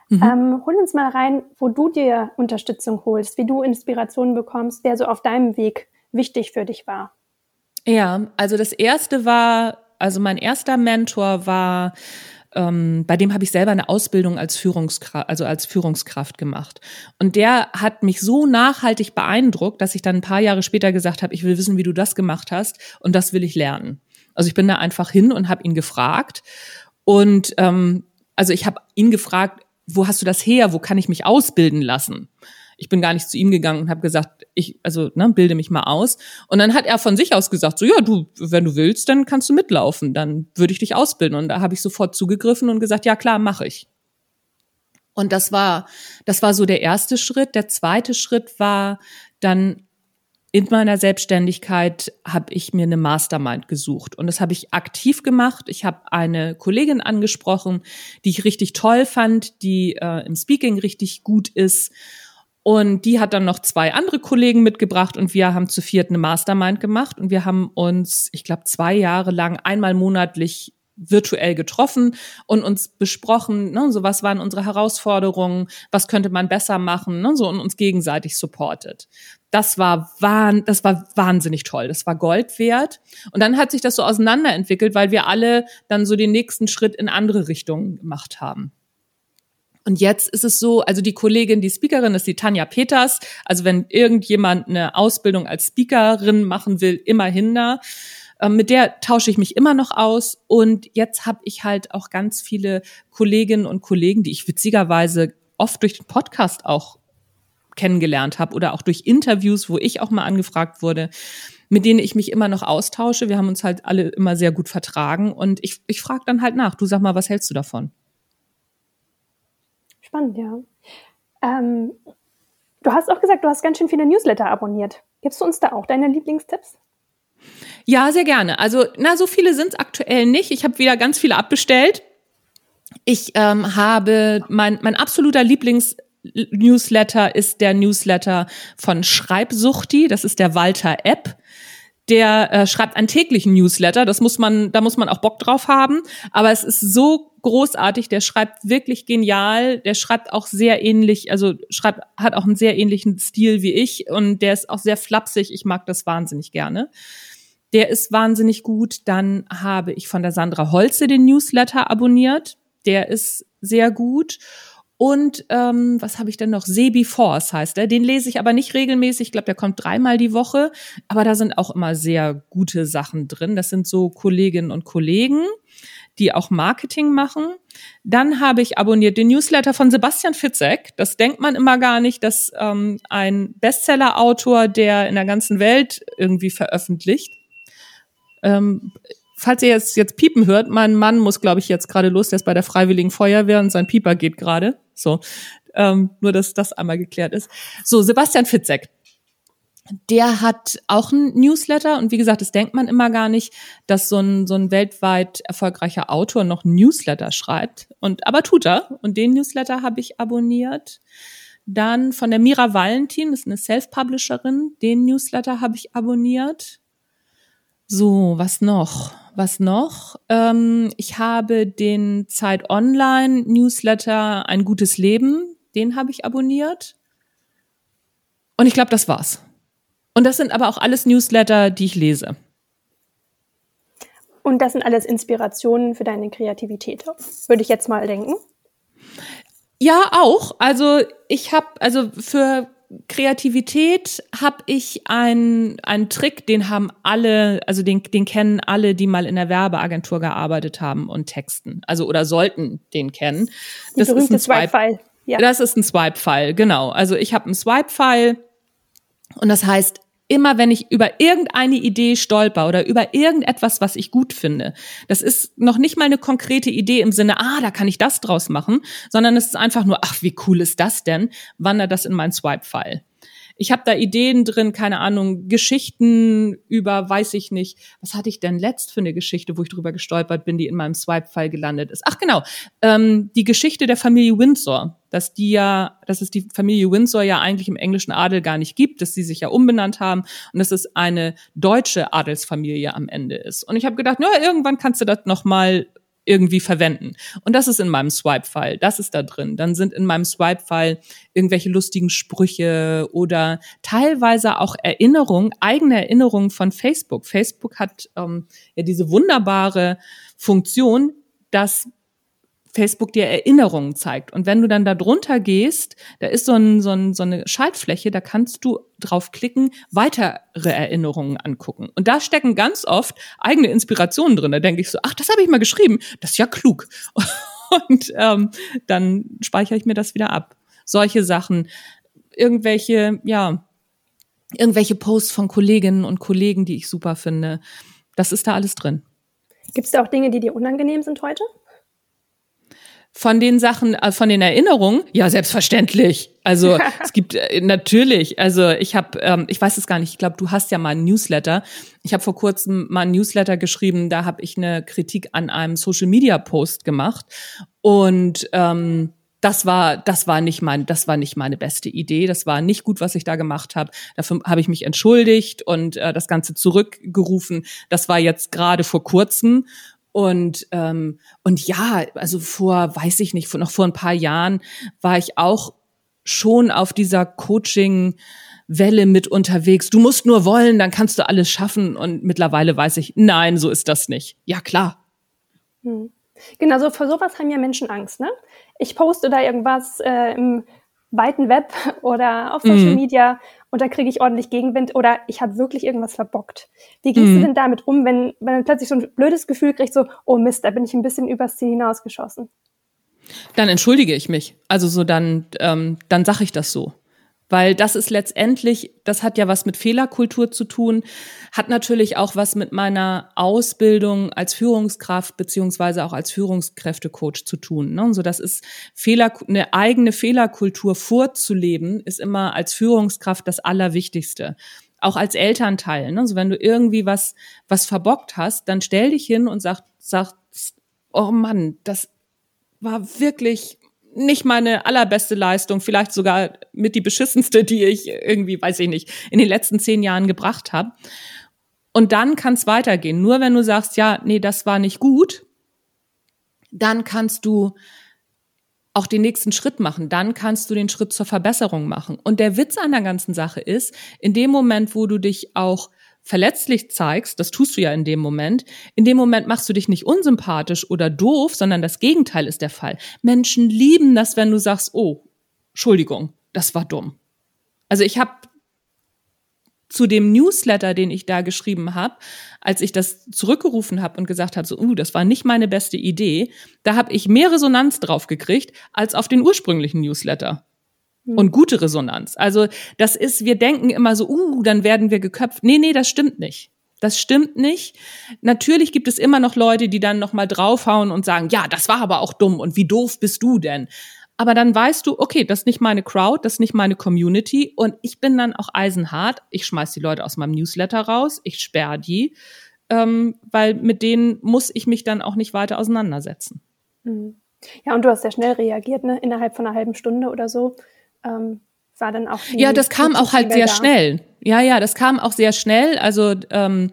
Mhm. Ähm, hol uns mal rein, wo du dir Unterstützung holst, wie du Inspirationen bekommst, wer so auf deinem Weg wichtig für dich war. Ja, also das erste war, also mein erster Mentor war ähm, bei dem habe ich selber eine Ausbildung als Führungskraft, also als Führungskraft gemacht. Und der hat mich so nachhaltig beeindruckt, dass ich dann ein paar Jahre später gesagt habe, ich will wissen, wie du das gemacht hast und das will ich lernen. Also ich bin da einfach hin und habe ihn gefragt. Und ähm, also ich habe ihn gefragt, wo hast du das her? Wo kann ich mich ausbilden lassen? ich bin gar nicht zu ihm gegangen und habe gesagt, ich, also ne, bilde mich mal aus. Und dann hat er von sich aus gesagt, so ja, du, wenn du willst, dann kannst du mitlaufen, dann würde ich dich ausbilden. Und da habe ich sofort zugegriffen und gesagt, ja klar, mache ich. Und das war, das war so der erste Schritt. Der zweite Schritt war dann in meiner Selbstständigkeit habe ich mir eine Mastermind gesucht und das habe ich aktiv gemacht. Ich habe eine Kollegin angesprochen, die ich richtig toll fand, die äh, im Speaking richtig gut ist. Und die hat dann noch zwei andere Kollegen mitgebracht und wir haben zu viert eine Mastermind gemacht und wir haben uns, ich glaube, zwei Jahre lang einmal monatlich virtuell getroffen und uns besprochen, ne, so was waren unsere Herausforderungen, was könnte man besser machen, ne, so und uns gegenseitig supportet. Das war wahn, das war wahnsinnig toll, das war Gold wert. Und dann hat sich das so auseinanderentwickelt, weil wir alle dann so den nächsten Schritt in andere Richtungen gemacht haben. Und jetzt ist es so, also die Kollegin, die Speakerin ist die Tanja Peters. Also wenn irgendjemand eine Ausbildung als Speakerin machen will, immerhin da. Ähm, mit der tausche ich mich immer noch aus. Und jetzt habe ich halt auch ganz viele Kolleginnen und Kollegen, die ich witzigerweise oft durch den Podcast auch kennengelernt habe oder auch durch Interviews, wo ich auch mal angefragt wurde, mit denen ich mich immer noch austausche. Wir haben uns halt alle immer sehr gut vertragen und ich, ich frage dann halt nach, du sag mal, was hältst du davon? Spannend, ja. Ähm, du hast auch gesagt, du hast ganz schön viele Newsletter abonniert. Gibst du uns da auch deine Lieblingstipps? Ja, sehr gerne. Also, na, so viele sind es aktuell nicht. Ich habe wieder ganz viele abbestellt. Ich ähm, habe mein, mein absoluter Lieblings-Newsletter ist der Newsletter von Schreibsuchti. Das ist der Walter App. Der äh, schreibt einen täglichen Newsletter. Das muss man, da muss man auch Bock drauf haben. Aber es ist so großartig. Der schreibt wirklich genial. Der schreibt auch sehr ähnlich, also schreibt, hat auch einen sehr ähnlichen Stil wie ich. Und der ist auch sehr flapsig. Ich mag das wahnsinnig gerne. Der ist wahnsinnig gut. Dann habe ich von der Sandra Holze den Newsletter abonniert. Der ist sehr gut. Und ähm, was habe ich denn noch? Sebi Force heißt er. Den lese ich aber nicht regelmäßig. Ich glaube, der kommt dreimal die Woche. Aber da sind auch immer sehr gute Sachen drin. Das sind so Kolleginnen und Kollegen, die auch Marketing machen. Dann habe ich abonniert den Newsletter von Sebastian Fitzek. Das denkt man immer gar nicht, dass ähm, ein Bestseller-Autor, der in der ganzen Welt irgendwie veröffentlicht, ähm, falls ihr jetzt, jetzt piepen hört, mein Mann muss, glaube ich, jetzt gerade los, der ist bei der Freiwilligen Feuerwehr und sein Pieper geht gerade. So, ähm, nur dass das einmal geklärt ist. So, Sebastian Fitzek. Der hat auch ein Newsletter und wie gesagt, das denkt man immer gar nicht, dass so ein, so ein weltweit erfolgreicher Autor noch ein Newsletter schreibt. Und aber tut er. Und den Newsletter habe ich abonniert. Dann von der Mira Valentin, das ist eine Self-Publisherin, den Newsletter habe ich abonniert. So, was noch? Was noch? Ähm, ich habe den Zeit Online Newsletter Ein gutes Leben, den habe ich abonniert. Und ich glaube, das war's. Und das sind aber auch alles Newsletter, die ich lese. Und das sind alles Inspirationen für deine Kreativität, würde ich jetzt mal denken. Ja, auch. Also ich habe also für Kreativität habe ich einen, einen Trick, den haben alle, also den, den kennen alle, die mal in der Werbeagentur gearbeitet haben und texten. Also oder sollten den kennen. Die das ist ein Swipe-File. Ja. Das ist ein Swipe-File, genau. Also ich habe einen Swipe-File und das heißt, immer wenn ich über irgendeine Idee stolper oder über irgendetwas, was ich gut finde, das ist noch nicht mal eine konkrete Idee im Sinne, ah, da kann ich das draus machen, sondern es ist einfach nur, ach, wie cool ist das denn? Wandert das in mein Swipe-File. Ich habe da Ideen drin, keine Ahnung, Geschichten über, weiß ich nicht, was hatte ich denn letzt für eine Geschichte, wo ich drüber gestolpert bin, die in meinem Swipe-File gelandet ist. Ach genau, ähm, die Geschichte der Familie Windsor, dass die ja, dass es die Familie Windsor ja eigentlich im englischen Adel gar nicht gibt, dass sie sich ja umbenannt haben und dass es eine deutsche Adelsfamilie am Ende ist. Und ich habe gedacht, na, irgendwann kannst du das noch mal irgendwie verwenden. Und das ist in meinem Swipe-File, das ist da drin. Dann sind in meinem Swipe-File irgendwelche lustigen Sprüche oder teilweise auch Erinnerungen, eigene Erinnerungen von Facebook. Facebook hat ähm, ja diese wunderbare Funktion, dass Facebook dir Erinnerungen zeigt. Und wenn du dann da drunter gehst, da ist so, ein, so, ein, so eine Schaltfläche, da kannst du draufklicken, weitere Erinnerungen angucken. Und da stecken ganz oft eigene Inspirationen drin. Da denke ich so, ach, das habe ich mal geschrieben. Das ist ja klug. Und ähm, dann speichere ich mir das wieder ab. Solche Sachen, irgendwelche, ja, irgendwelche Posts von Kolleginnen und Kollegen, die ich super finde. Das ist da alles drin. Gibt es da auch Dinge, die dir unangenehm sind heute? Von den Sachen, äh, von den Erinnerungen, ja, selbstverständlich. Also es gibt äh, natürlich, also ich habe, ähm, ich weiß es gar nicht, ich glaube, du hast ja mal einen Newsletter. Ich habe vor kurzem mal einen Newsletter geschrieben, da habe ich eine Kritik an einem Social-Media-Post gemacht. Und ähm, das war, das war nicht mein, das war nicht meine beste Idee. Das war nicht gut, was ich da gemacht habe. Dafür habe ich mich entschuldigt und äh, das Ganze zurückgerufen. Das war jetzt gerade vor kurzem. Und, ähm, und ja, also vor, weiß ich nicht, vor, noch vor ein paar Jahren war ich auch schon auf dieser Coaching- Welle mit unterwegs. Du musst nur wollen, dann kannst du alles schaffen. Und mittlerweile weiß ich, nein, so ist das nicht. Ja, klar. Hm. Genau, so vor sowas haben ja Menschen Angst. Ne? Ich poste da irgendwas äh, im weiten Web oder auf Social mhm. Media und da kriege ich ordentlich Gegenwind oder ich habe wirklich irgendwas verbockt. Wie gehst mhm. du denn damit um, wenn, wenn man plötzlich so ein blödes Gefühl kriegt, so, oh Mist, da bin ich ein bisschen übers Ziel hinausgeschossen? Dann entschuldige ich mich. Also so dann, ähm, dann sage ich das so. Weil das ist letztendlich, das hat ja was mit Fehlerkultur zu tun, hat natürlich auch was mit meiner Ausbildung als Führungskraft beziehungsweise auch als Führungskräftecoach zu tun. Ne? So das ist Fehler, eine eigene Fehlerkultur vorzuleben, ist immer als Führungskraft das Allerwichtigste. Auch als Elternteil. Ne? Also wenn du irgendwie was, was verbockt hast, dann stell dich hin und sag, sag, oh Mann, das war wirklich nicht meine allerbeste Leistung, vielleicht sogar mit die beschissenste, die ich irgendwie, weiß ich nicht, in den letzten zehn Jahren gebracht habe. Und dann kann es weitergehen. Nur wenn du sagst, ja, nee, das war nicht gut, dann kannst du auch den nächsten Schritt machen. Dann kannst du den Schritt zur Verbesserung machen. Und der Witz an der ganzen Sache ist, in dem Moment, wo du dich auch verletzlich zeigst, das tust du ja in dem Moment, in dem Moment machst du dich nicht unsympathisch oder doof, sondern das Gegenteil ist der Fall. Menschen lieben das, wenn du sagst, oh, Entschuldigung, das war dumm. Also ich habe zu dem Newsletter, den ich da geschrieben habe, als ich das zurückgerufen habe und gesagt habe, so, uh, das war nicht meine beste Idee, da habe ich mehr Resonanz drauf gekriegt als auf den ursprünglichen Newsletter und gute Resonanz. Also das ist, wir denken immer so, uh, dann werden wir geköpft. Nee, nee, das stimmt nicht. Das stimmt nicht. Natürlich gibt es immer noch Leute, die dann noch mal draufhauen und sagen, ja, das war aber auch dumm und wie doof bist du denn? Aber dann weißt du, okay, das ist nicht meine Crowd, das ist nicht meine Community und ich bin dann auch eisenhart. Ich schmeiß die Leute aus meinem Newsletter raus, ich sperre die, ähm, weil mit denen muss ich mich dann auch nicht weiter auseinandersetzen. Mhm. Ja, und du hast sehr schnell reagiert, ne? Innerhalb von einer halben Stunde oder so ähm, war dann auch. Ja, das kam auch halt sehr da. schnell. Ja, ja, das kam auch sehr schnell. Also ähm,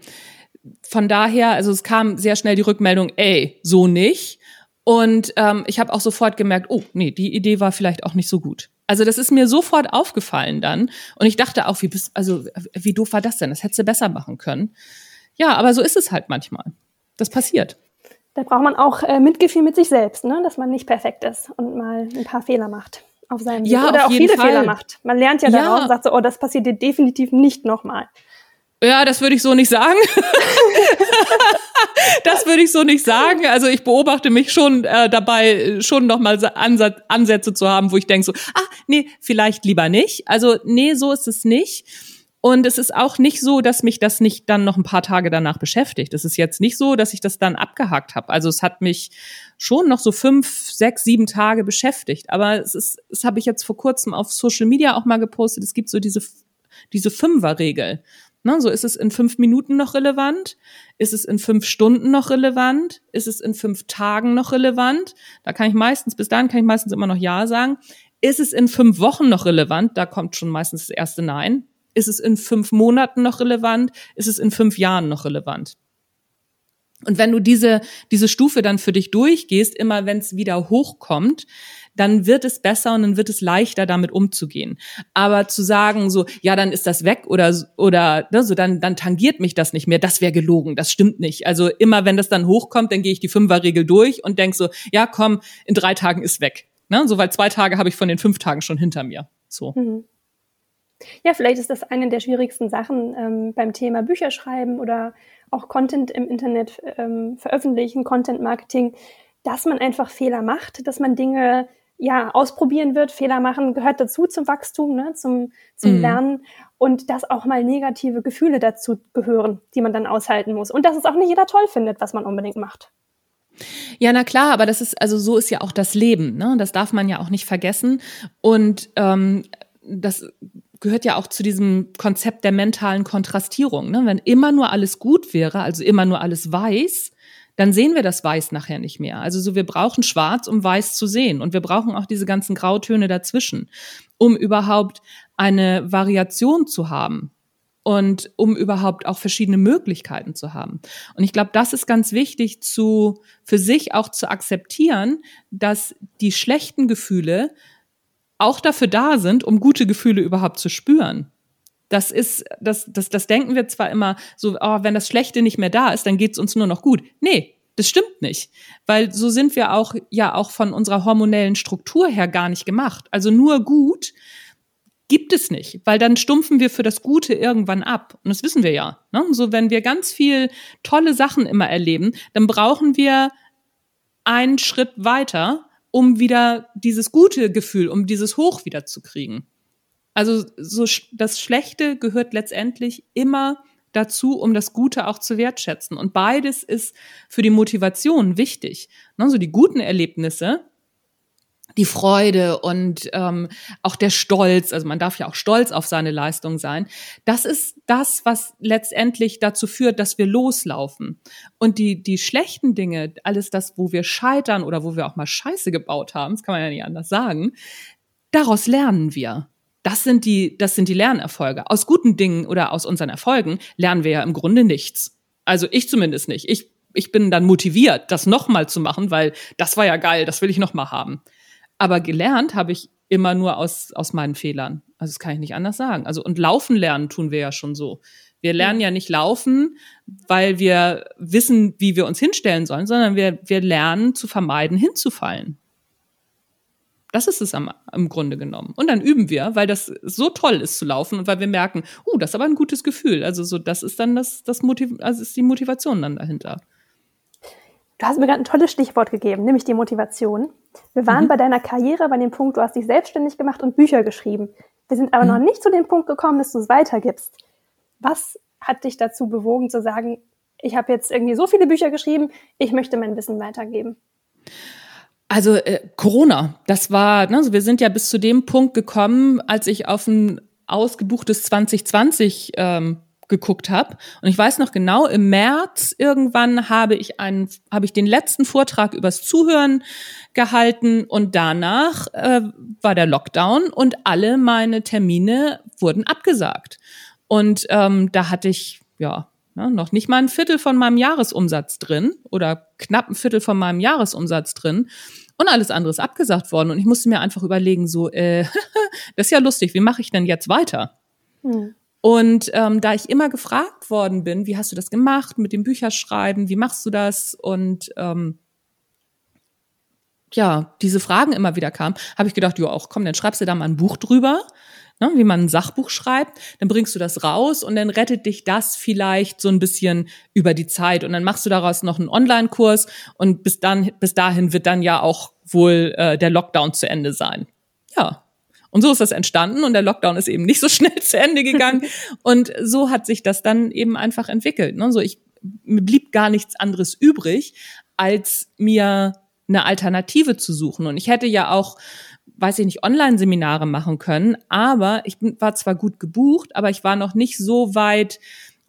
von daher, also es kam sehr schnell die Rückmeldung, ey, so nicht. Und ähm, ich habe auch sofort gemerkt, oh, nee, die Idee war vielleicht auch nicht so gut. Also das ist mir sofort aufgefallen dann. Und ich dachte auch, wie bist, also wie doof war das denn? Das hättest du besser machen können. Ja, aber so ist es halt manchmal. Das passiert. Da braucht man auch äh, Mitgefühl mit sich selbst, ne? dass man nicht perfekt ist und mal ein paar Fehler macht auf seinem ja, Weg. Oder auch viele Fall. Fehler macht. Man lernt ja, ja. daraus und sagt so, oh, das passiert dir definitiv nicht nochmal. Ja, das würde ich so nicht sagen. das würde ich so nicht sagen. Also ich beobachte mich schon äh, dabei, schon nochmal Ansatz, Ansätze zu haben, wo ich denke so, ah, nee, vielleicht lieber nicht. Also nee, so ist es nicht. Und es ist auch nicht so, dass mich das nicht dann noch ein paar Tage danach beschäftigt. Es ist jetzt nicht so, dass ich das dann abgehakt habe. Also es hat mich schon noch so fünf, sechs, sieben Tage beschäftigt. Aber es ist, das habe ich jetzt vor kurzem auf Social Media auch mal gepostet. Es gibt so diese, diese Fünfer-Regel. Ne, so ist es in fünf Minuten noch relevant? Ist es in fünf Stunden noch relevant? Ist es in fünf Tagen noch relevant? Da kann ich meistens, bis dahin kann ich meistens immer noch Ja sagen. Ist es in fünf Wochen noch relevant? Da kommt schon meistens das erste Nein. Ist es in fünf Monaten noch relevant? Ist es in fünf Jahren noch relevant? Und wenn du diese, diese Stufe dann für dich durchgehst, immer wenn es wieder hochkommt, dann wird es besser und dann wird es leichter, damit umzugehen. Aber zu sagen, so, ja, dann ist das weg oder, oder ne, so, dann, dann tangiert mich das nicht mehr, das wäre gelogen, das stimmt nicht. Also immer wenn das dann hochkommt, dann gehe ich die Fünferregel durch und denk so, ja, komm, in drei Tagen ist weg. Ne? So, weil zwei Tage habe ich von den fünf Tagen schon hinter mir. So. Mhm. Ja, vielleicht ist das eine der schwierigsten Sachen ähm, beim Thema Bücher schreiben oder auch Content im Internet ähm, veröffentlichen, Content Marketing, dass man einfach Fehler macht, dass man Dinge ja ausprobieren wird. Fehler machen gehört dazu zum Wachstum, ne, zum, zum mhm. Lernen und dass auch mal negative Gefühle dazu gehören, die man dann aushalten muss und dass es auch nicht jeder toll findet, was man unbedingt macht. Ja, na klar, aber das ist, also so ist ja auch das Leben, ne? Das darf man ja auch nicht vergessen. Und ähm, das gehört ja auch zu diesem Konzept der mentalen Kontrastierung. Ne? Wenn immer nur alles gut wäre, also immer nur alles weiß, dann sehen wir das Weiß nachher nicht mehr. Also so, wir brauchen Schwarz, um Weiß zu sehen. Und wir brauchen auch diese ganzen Grautöne dazwischen, um überhaupt eine Variation zu haben und um überhaupt auch verschiedene Möglichkeiten zu haben. Und ich glaube, das ist ganz wichtig zu, für sich auch zu akzeptieren, dass die schlechten Gefühle auch dafür da sind, um gute Gefühle überhaupt zu spüren. Das ist, das, das, das denken wir zwar immer so, oh, wenn das Schlechte nicht mehr da ist, dann geht's uns nur noch gut. Nee, das stimmt nicht. Weil so sind wir auch, ja, auch von unserer hormonellen Struktur her gar nicht gemacht. Also nur gut gibt es nicht, weil dann stumpfen wir für das Gute irgendwann ab. Und das wissen wir ja. Ne? So, wenn wir ganz viel tolle Sachen immer erleben, dann brauchen wir einen Schritt weiter, um wieder dieses gute Gefühl, um dieses Hoch wieder zu kriegen. Also so das Schlechte gehört letztendlich immer dazu, um das Gute auch zu wertschätzen. Und beides ist für die Motivation wichtig. Ne? So die guten Erlebnisse, die Freude und ähm, auch der Stolz, also man darf ja auch stolz auf seine Leistung sein, das ist das, was letztendlich dazu führt, dass wir loslaufen. Und die, die schlechten Dinge, alles das, wo wir scheitern oder wo wir auch mal Scheiße gebaut haben, das kann man ja nicht anders sagen, daraus lernen wir. Das sind die, das sind die Lernerfolge. Aus guten Dingen oder aus unseren Erfolgen lernen wir ja im Grunde nichts. Also ich zumindest nicht. Ich, ich bin dann motiviert, das nochmal zu machen, weil das war ja geil, das will ich nochmal haben. Aber gelernt habe ich immer nur aus, aus meinen Fehlern. Also das kann ich nicht anders sagen. Also und laufen lernen tun wir ja schon so. Wir lernen ja nicht laufen, weil wir wissen, wie wir uns hinstellen sollen, sondern wir, wir lernen zu vermeiden, hinzufallen. Das ist es am, im Grunde genommen. Und dann üben wir, weil das so toll ist zu laufen und weil wir merken, uh, das ist aber ein gutes Gefühl. Also so, das ist dann das, das Motiv also ist die Motivation dann dahinter. Du hast mir gerade ein tolles Stichwort gegeben, nämlich die Motivation. Wir waren mhm. bei deiner Karriere bei dem Punkt, du hast dich selbstständig gemacht und Bücher geschrieben. Wir sind aber mhm. noch nicht zu dem Punkt gekommen, dass du es weitergibst. Was hat dich dazu bewogen zu sagen, ich habe jetzt irgendwie so viele Bücher geschrieben, ich möchte mein Wissen weitergeben? Also äh, Corona, das war, ne, also wir sind ja bis zu dem Punkt gekommen, als ich auf ein ausgebuchtes 2020 ähm, geguckt habe. Und ich weiß noch genau, im März irgendwann habe ich einen, habe ich den letzten Vortrag übers Zuhören gehalten und danach äh, war der Lockdown und alle meine Termine wurden abgesagt. Und ähm, da hatte ich ja ne, noch nicht mal ein Viertel von meinem Jahresumsatz drin oder knapp ein Viertel von meinem Jahresumsatz drin. Und alles andere ist abgesagt worden. Und ich musste mir einfach überlegen, so, äh, das ist ja lustig, wie mache ich denn jetzt weiter? Hm. Und ähm, da ich immer gefragt worden bin, wie hast du das gemacht mit dem Bücherschreiben, wie machst du das? Und ähm, ja, diese Fragen immer wieder kamen, habe ich gedacht, ja, auch komm, dann schreibst du da mal ein Buch drüber, ne, wie man ein Sachbuch schreibt, dann bringst du das raus und dann rettet dich das vielleicht so ein bisschen über die Zeit und dann machst du daraus noch einen Online-Kurs und bis dann, bis dahin wird dann ja auch wohl äh, der Lockdown zu Ende sein. Ja, und so ist das entstanden und der Lockdown ist eben nicht so schnell zu Ende gegangen. und so hat sich das dann eben einfach entwickelt. Ne? So ich, mir blieb gar nichts anderes übrig, als mir eine Alternative zu suchen. Und ich hätte ja auch, weiß ich nicht, Online-Seminare machen können, aber ich war zwar gut gebucht, aber ich war noch nicht so weit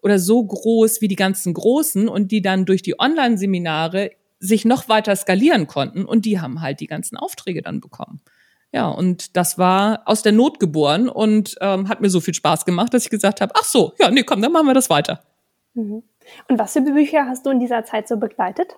oder so groß wie die ganzen Großen und die dann durch die Online-Seminare sich noch weiter skalieren konnten und die haben halt die ganzen Aufträge dann bekommen. Ja, und das war aus der Not geboren und ähm, hat mir so viel Spaß gemacht, dass ich gesagt habe, ach so, ja, nee, komm, dann machen wir das weiter. Mhm. Und was für Bücher hast du in dieser Zeit so begleitet?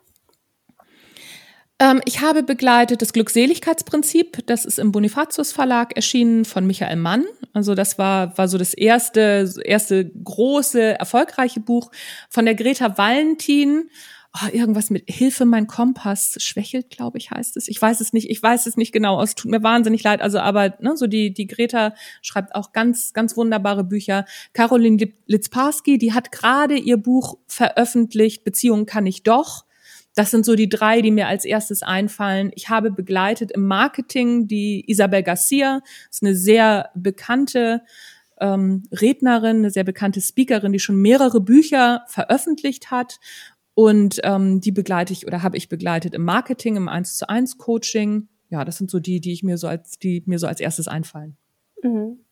Ähm, ich habe begleitet das Glückseligkeitsprinzip. Das ist im Bonifatius Verlag erschienen von Michael Mann. Also das war, war so das erste, erste große, erfolgreiche Buch von der Greta Valentin oh, irgendwas mit Hilfe, mein Kompass schwächelt, glaube ich, heißt es. Ich weiß es nicht, ich weiß es nicht genau. Es tut mir wahnsinnig leid. Also, aber ne, so die die Greta schreibt auch ganz ganz wunderbare Bücher. Caroline Litzparski, die hat gerade ihr Buch veröffentlicht. Beziehungen kann ich doch. Das sind so die drei, die mir als erstes einfallen. Ich habe begleitet im Marketing die Isabel Garcia, ist eine sehr bekannte ähm, Rednerin, eine sehr bekannte Speakerin, die schon mehrere Bücher veröffentlicht hat Und ähm, die begleite ich oder habe ich begleitet im Marketing, im 1 zu 1 Coaching. Ja, das sind so die, die ich mir so als, die mir so als erstes einfallen. Mhm.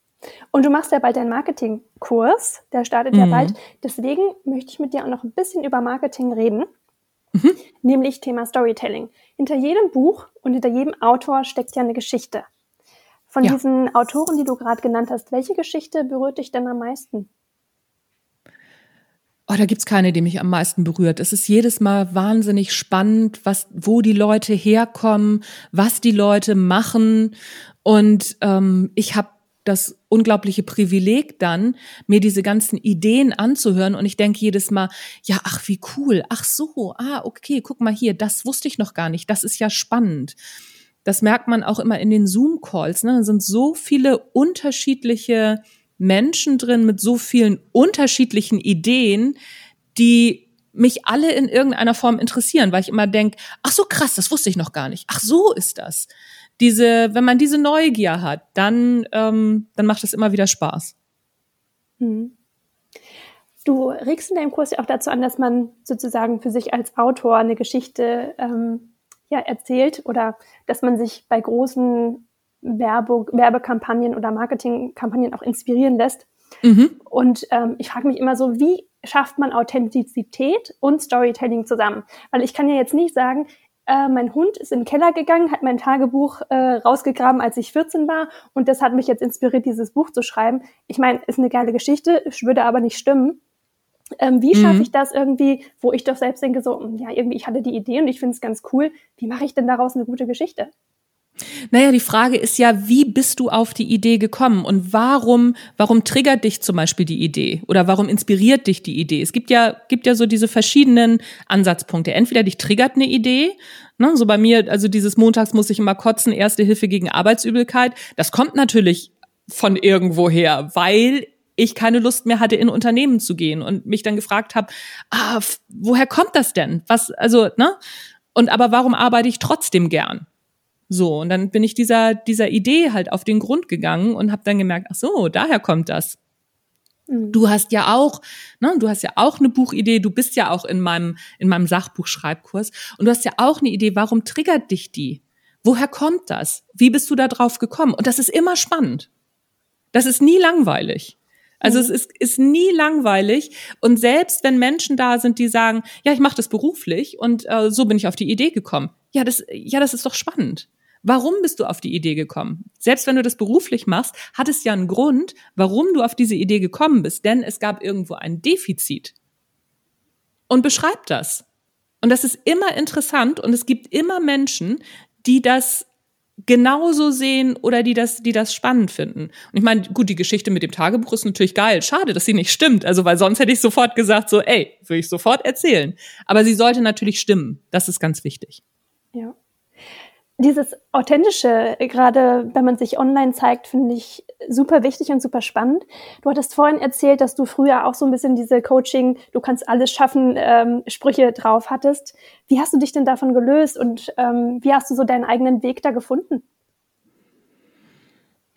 Und du machst ja bald einen Marketingkurs, der startet mhm. ja bald. Deswegen möchte ich mit dir auch noch ein bisschen über Marketing reden, mhm. nämlich Thema Storytelling. Hinter jedem Buch und hinter jedem Autor steckt ja eine Geschichte. Von ja. diesen Autoren, die du gerade genannt hast, welche Geschichte berührt dich denn am meisten? Oh, da gibt's keine, die mich am meisten berührt. Es ist jedes Mal wahnsinnig spannend, was, wo die Leute herkommen, was die Leute machen. Und ähm, ich habe das unglaubliche Privileg dann, mir diese ganzen Ideen anzuhören. Und ich denke jedes Mal, ja, ach, wie cool. Ach so, ah, okay, guck mal hier, das wusste ich noch gar nicht. Das ist ja spannend. Das merkt man auch immer in den Zoom-Calls. Ne? Da sind so viele unterschiedliche Menschen drin mit so vielen unterschiedlichen Ideen, die mich alle in irgendeiner Form interessieren, weil ich immer denke, ach so krass, das wusste ich noch gar nicht. Ach so ist das. Diese, wenn man diese Neugier hat, dann, ähm, dann macht es immer wieder Spaß. Mhm. Du regst in deinem Kurs ja auch dazu an, dass man sozusagen für sich als Autor eine Geschichte ähm, ja, erzählt oder dass man sich bei großen Werbe, Werbekampagnen oder Marketingkampagnen auch inspirieren lässt. Mhm. Und ähm, ich frage mich immer so, wie schafft man Authentizität und Storytelling zusammen? Weil ich kann ja jetzt nicht sagen, äh, mein Hund ist in den Keller gegangen, hat mein Tagebuch äh, rausgegraben, als ich 14 war und das hat mich jetzt inspiriert, dieses Buch zu schreiben. Ich meine, ist eine geile Geschichte, würde aber nicht stimmen. Ähm, wie schaffe mhm. ich das irgendwie, wo ich doch selbst denke, so, ja, irgendwie, ich hatte die Idee und ich finde es ganz cool. Wie mache ich denn daraus eine gute Geschichte? Naja, die Frage ist ja, wie bist du auf die Idee gekommen und warum, warum triggert dich zum Beispiel die Idee oder warum inspiriert dich die Idee? Es gibt ja, gibt ja so diese verschiedenen Ansatzpunkte. Entweder dich triggert eine Idee, ne, so bei mir, also dieses Montags muss ich immer kotzen, erste Hilfe gegen Arbeitsübelkeit. Das kommt natürlich von irgendwoher, weil ich keine Lust mehr hatte, in Unternehmen zu gehen und mich dann gefragt habe, ah, woher kommt das denn? Was, also, ne? Und aber warum arbeite ich trotzdem gern? So, und dann bin ich dieser, dieser Idee halt auf den Grund gegangen und habe dann gemerkt, ach so, daher kommt das. Mhm. Du hast ja auch, ne, du hast ja auch eine Buchidee, du bist ja auch in meinem, in meinem Sachbuchschreibkurs und du hast ja auch eine Idee, warum triggert dich die? Woher kommt das? Wie bist du da drauf gekommen? Und das ist immer spannend. Das ist nie langweilig. Also mhm. es ist, ist nie langweilig. Und selbst wenn Menschen da sind, die sagen, ja, ich mache das beruflich und äh, so bin ich auf die Idee gekommen. Ja, das, ja, das ist doch spannend. Warum bist du auf die Idee gekommen? Selbst wenn du das beruflich machst, hat es ja einen Grund, warum du auf diese Idee gekommen bist. Denn es gab irgendwo ein Defizit. Und beschreib das. Und das ist immer interessant und es gibt immer Menschen, die das genauso sehen oder die das, die das spannend finden. Und ich meine, gut, die Geschichte mit dem Tagebuch ist natürlich geil. Schade, dass sie nicht stimmt. Also, weil sonst hätte ich sofort gesagt, so, ey, würde ich sofort erzählen. Aber sie sollte natürlich stimmen. Das ist ganz wichtig. Ja dieses Authentische, gerade wenn man sich online zeigt, finde ich super wichtig und super spannend. Du hattest vorhin erzählt, dass du früher auch so ein bisschen diese Coaching, du kannst alles schaffen, ähm, Sprüche drauf hattest. Wie hast du dich denn davon gelöst und ähm, wie hast du so deinen eigenen Weg da gefunden?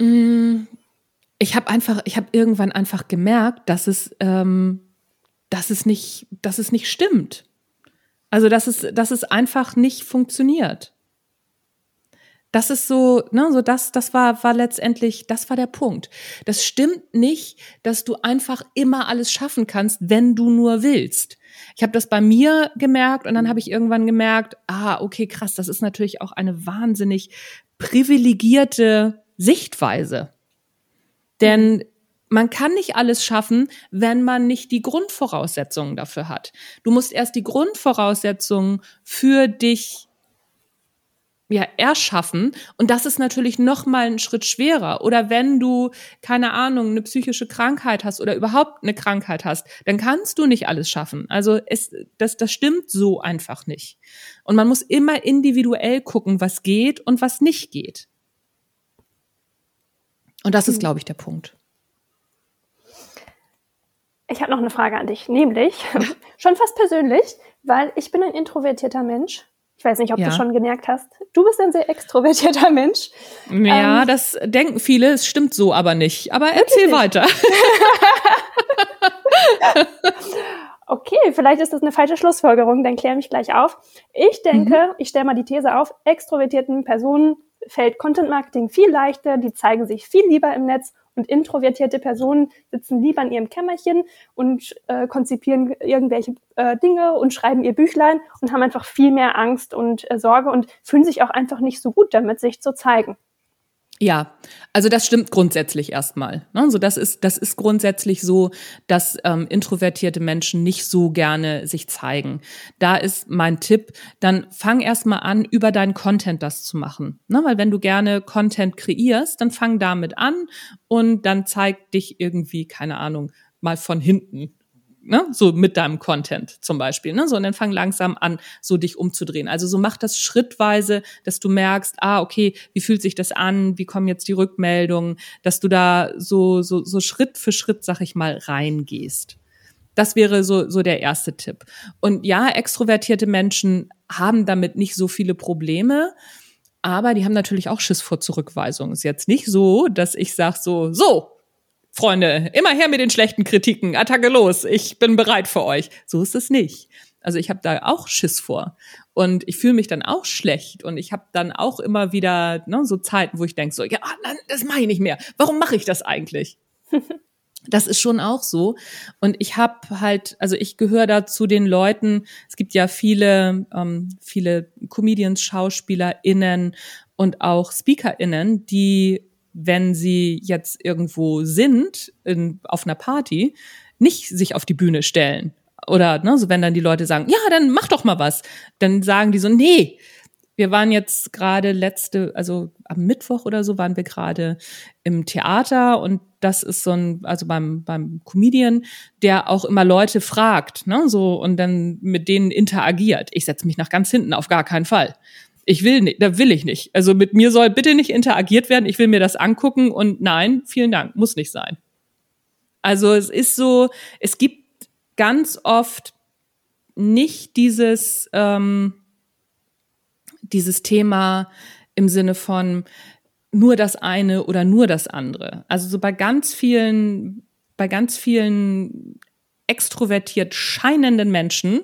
Mm, ich habe einfach, ich habe irgendwann einfach gemerkt, dass es, ähm, dass es nicht, dass es nicht stimmt. Also dass es, dass es einfach nicht funktioniert das ist so, ne, so das, das war, war letztendlich, das war der Punkt. Das stimmt nicht, dass du einfach immer alles schaffen kannst, wenn du nur willst. Ich habe das bei mir gemerkt und dann habe ich irgendwann gemerkt, ah, okay, krass, das ist natürlich auch eine wahnsinnig privilegierte Sichtweise. Denn man kann nicht alles schaffen, wenn man nicht die Grundvoraussetzungen dafür hat. Du musst erst die Grundvoraussetzungen für dich ja, erschaffen. Und das ist natürlich noch mal ein Schritt schwerer. Oder wenn du, keine Ahnung, eine psychische Krankheit hast oder überhaupt eine Krankheit hast, dann kannst du nicht alles schaffen. Also es, das, das stimmt so einfach nicht. Und man muss immer individuell gucken, was geht und was nicht geht. Und das ist, hm. glaube ich, der Punkt. Ich habe noch eine Frage an dich, nämlich schon fast persönlich, weil ich bin ein introvertierter Mensch ich weiß nicht, ob ja. du schon gemerkt hast. Du bist ein sehr extrovertierter Mensch. Ja, ähm, das denken viele. Es stimmt so aber nicht. Aber erzähl nicht. weiter. okay, vielleicht ist das eine falsche Schlussfolgerung, dann kläre mich gleich auf. Ich denke, mhm. ich stelle mal die These auf, extrovertierten Personen fällt Content Marketing viel leichter, die zeigen sich viel lieber im Netz und introvertierte Personen sitzen lieber in ihrem Kämmerchen und äh, konzipieren irgendwelche äh, Dinge und schreiben ihr Büchlein und haben einfach viel mehr Angst und äh, Sorge und fühlen sich auch einfach nicht so gut damit, sich zu zeigen. Ja, also das stimmt grundsätzlich erstmal. Ne? So das ist das ist grundsätzlich so, dass ähm, introvertierte Menschen nicht so gerne sich zeigen. Da ist mein Tipp: Dann fang erstmal an, über deinen Content das zu machen. Ne? Weil wenn du gerne Content kreierst, dann fang damit an und dann zeig dich irgendwie keine Ahnung mal von hinten ne, so mit deinem Content zum Beispiel, ne, so und dann fang langsam an, so dich umzudrehen. Also so mach das schrittweise, dass du merkst, ah, okay, wie fühlt sich das an, wie kommen jetzt die Rückmeldungen, dass du da so, so, so Schritt für Schritt, sag ich mal, reingehst. Das wäre so, so der erste Tipp. Und ja, extrovertierte Menschen haben damit nicht so viele Probleme. Aber die haben natürlich auch Schiss vor Zurückweisung. Ist jetzt nicht so, dass ich sage so, so, Freunde, immer her mit den schlechten Kritiken, Attacke los, ich bin bereit für euch. So ist es nicht. Also ich habe da auch Schiss vor und ich fühle mich dann auch schlecht und ich habe dann auch immer wieder ne, so Zeiten, wo ich denke so, ja, nein, das mache ich nicht mehr. Warum mache ich das eigentlich? Das ist schon auch so. Und ich habe halt, also ich gehöre da zu den Leuten, es gibt ja viele, ähm, viele Comedians, SchauspielerInnen und auch SpeakerInnen, die wenn sie jetzt irgendwo sind, in, auf einer Party, nicht sich auf die Bühne stellen. Oder ne, so wenn dann die Leute sagen, ja, dann mach doch mal was. Dann sagen die so, nee, wir waren jetzt gerade letzte, also am Mittwoch oder so waren wir gerade im Theater und das ist so ein, also beim, beim Comedian, der auch immer Leute fragt, ne, so und dann mit denen interagiert. Ich setze mich nach ganz hinten, auf gar keinen Fall ich will nicht, da will ich nicht. Also mit mir soll bitte nicht interagiert werden. Ich will mir das angucken und nein, vielen Dank, muss nicht sein. Also es ist so, es gibt ganz oft nicht dieses, ähm, dieses Thema im Sinne von nur das eine oder nur das andere. Also so bei ganz vielen, bei ganz vielen extrovertiert scheinenden Menschen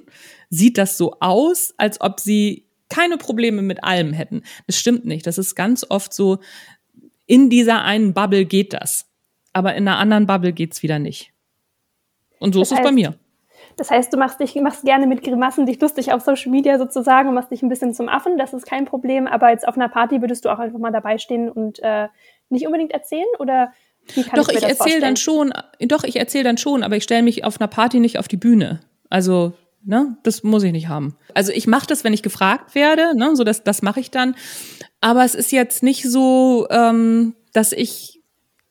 sieht das so aus, als ob sie keine Probleme mit allem hätten. Das stimmt nicht. Das ist ganz oft so, in dieser einen Bubble geht das. Aber in einer anderen Bubble geht's wieder nicht. Und so das ist heißt, es bei mir. Das heißt, du machst dich machst gerne mit Grimassen dich lustig auf Social Media sozusagen und machst dich ein bisschen zum Affen, das ist kein Problem, aber jetzt auf einer Party würdest du auch einfach mal dabei stehen und äh, nicht unbedingt erzählen oder doch, ich, ich erzähle dann schon, doch, ich erzähle dann schon, aber ich stelle mich auf einer Party nicht auf die Bühne. Also Ne? Das muss ich nicht haben. Also ich mache das, wenn ich gefragt werde, ne? so das, das mache ich dann. Aber es ist jetzt nicht so, ähm, dass ich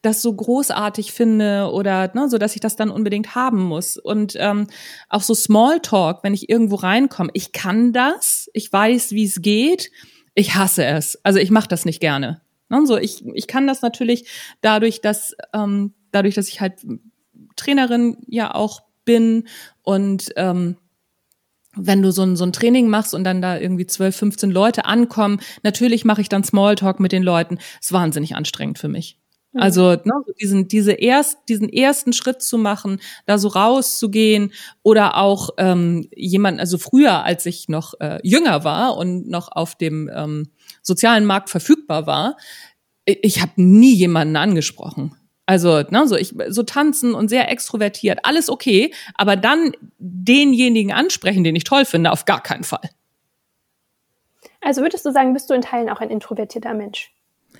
das so großartig finde oder ne, so, dass ich das dann unbedingt haben muss. Und ähm, auch so Smalltalk, wenn ich irgendwo reinkomme, ich kann das, ich weiß, wie es geht, ich hasse es. Also ich mache das nicht gerne. Ne? So, ich, ich kann das natürlich dadurch, dass ähm, dadurch, dass ich halt Trainerin ja auch bin und ähm, wenn du so ein, so ein Training machst und dann da irgendwie 12, 15 Leute ankommen, natürlich mache ich dann Smalltalk mit den Leuten. ist wahnsinnig anstrengend für mich. Mhm. Also ne, diesen, diese erst, diesen ersten Schritt zu machen, da so rauszugehen oder auch ähm, jemand, also früher, als ich noch äh, jünger war und noch auf dem ähm, sozialen Markt verfügbar war, ich, ich habe nie jemanden angesprochen. Also, ne, so ich so tanzen und sehr extrovertiert, alles okay, aber dann denjenigen ansprechen, den ich toll finde, auf gar keinen Fall. Also würdest du sagen, bist du in Teilen auch ein introvertierter Mensch?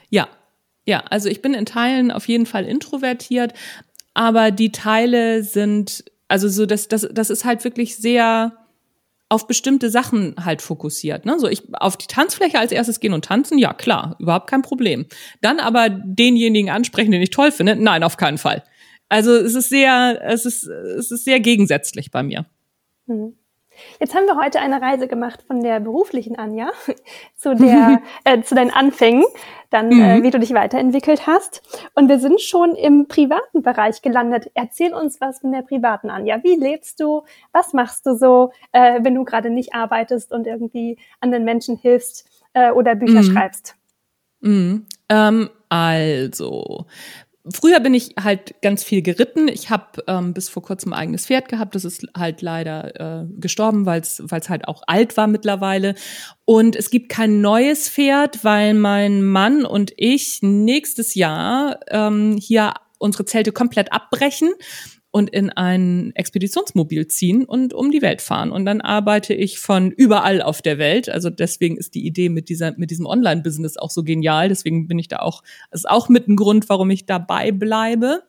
Ja. Ja, also ich bin in Teilen auf jeden Fall introvertiert, aber die Teile sind also so das das das ist halt wirklich sehr auf bestimmte Sachen halt fokussiert. Ne? So ich auf die Tanzfläche als erstes gehen und tanzen, ja klar, überhaupt kein Problem. Dann aber denjenigen ansprechen, den ich toll finde, nein, auf keinen Fall. Also es ist sehr, es ist, es ist sehr gegensätzlich bei mir. Mhm. Jetzt haben wir heute eine Reise gemacht von der beruflichen Anja zu der äh, zu deinen Anfängen, dann äh, mhm. äh, wie du dich weiterentwickelt hast und wir sind schon im privaten Bereich gelandet. Erzähl uns was von der privaten Anja. Wie lebst du? Was machst du so, äh, wenn du gerade nicht arbeitest und irgendwie anderen Menschen hilfst äh, oder Bücher mhm. schreibst? Mhm. Ähm, also früher bin ich halt ganz viel geritten. Ich habe ähm, bis vor kurzem ein eigenes Pferd gehabt. Das ist halt leider äh, gestorben, weil es halt auch alt war mittlerweile. Und es gibt kein neues Pferd, weil mein Mann und ich nächstes Jahr ähm, hier unsere Zelte komplett abbrechen und in ein Expeditionsmobil ziehen und um die Welt fahren. Und dann arbeite ich von überall auf der Welt. Also deswegen ist die Idee mit dieser, mit diesem Online-Business auch so genial. Deswegen bin ich da auch, ist auch mit ein Grund, warum ich dabei bleibe.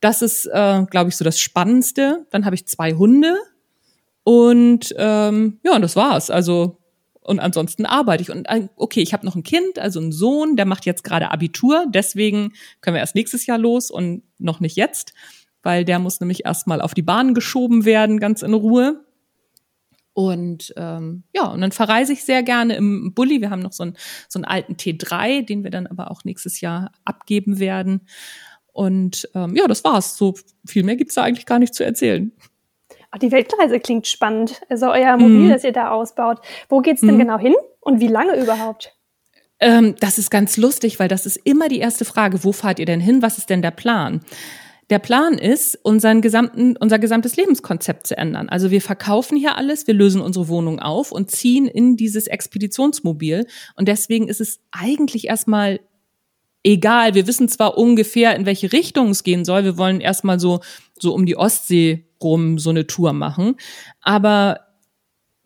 Das ist, äh, glaube ich, so das Spannendste. Dann habe ich zwei Hunde und ähm, ja, das war's. Also und ansonsten arbeite ich. Und äh, okay, ich habe noch ein Kind, also einen Sohn, der macht jetzt gerade Abitur. Deswegen können wir erst nächstes Jahr los und noch nicht jetzt weil der muss nämlich erstmal auf die Bahn geschoben werden, ganz in Ruhe. Und ähm, ja, und dann verreise ich sehr gerne im Bulli. Wir haben noch so einen, so einen alten T3, den wir dann aber auch nächstes Jahr abgeben werden. Und ähm, ja, das war's. So viel mehr gibt's da eigentlich gar nicht zu erzählen. Ach, die Weltreise klingt spannend. Also euer Mobil, mm. das ihr da ausbaut. Wo geht's denn mm. genau hin und wie lange überhaupt? Ähm, das ist ganz lustig, weil das ist immer die erste Frage. Wo fahrt ihr denn hin? Was ist denn der Plan? Der Plan ist, unseren gesamten, unser gesamtes Lebenskonzept zu ändern. Also wir verkaufen hier alles, wir lösen unsere Wohnung auf und ziehen in dieses Expeditionsmobil. Und deswegen ist es eigentlich erstmal egal. Wir wissen zwar ungefähr, in welche Richtung es gehen soll. Wir wollen erstmal so, so um die Ostsee rum so eine Tour machen. Aber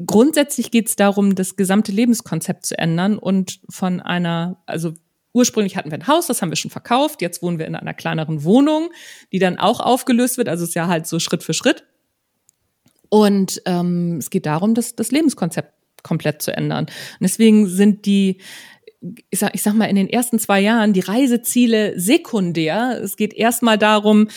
grundsätzlich geht es darum, das gesamte Lebenskonzept zu ändern und von einer, also ursprünglich hatten wir ein Haus, das haben wir schon verkauft. Jetzt wohnen wir in einer kleineren Wohnung, die dann auch aufgelöst wird. Also es ist ja halt so Schritt für Schritt. Und ähm, es geht darum, das, das Lebenskonzept komplett zu ändern. Und deswegen sind die, ich sag, ich sag mal, in den ersten zwei Jahren die Reiseziele sekundär. Es geht erstmal darum,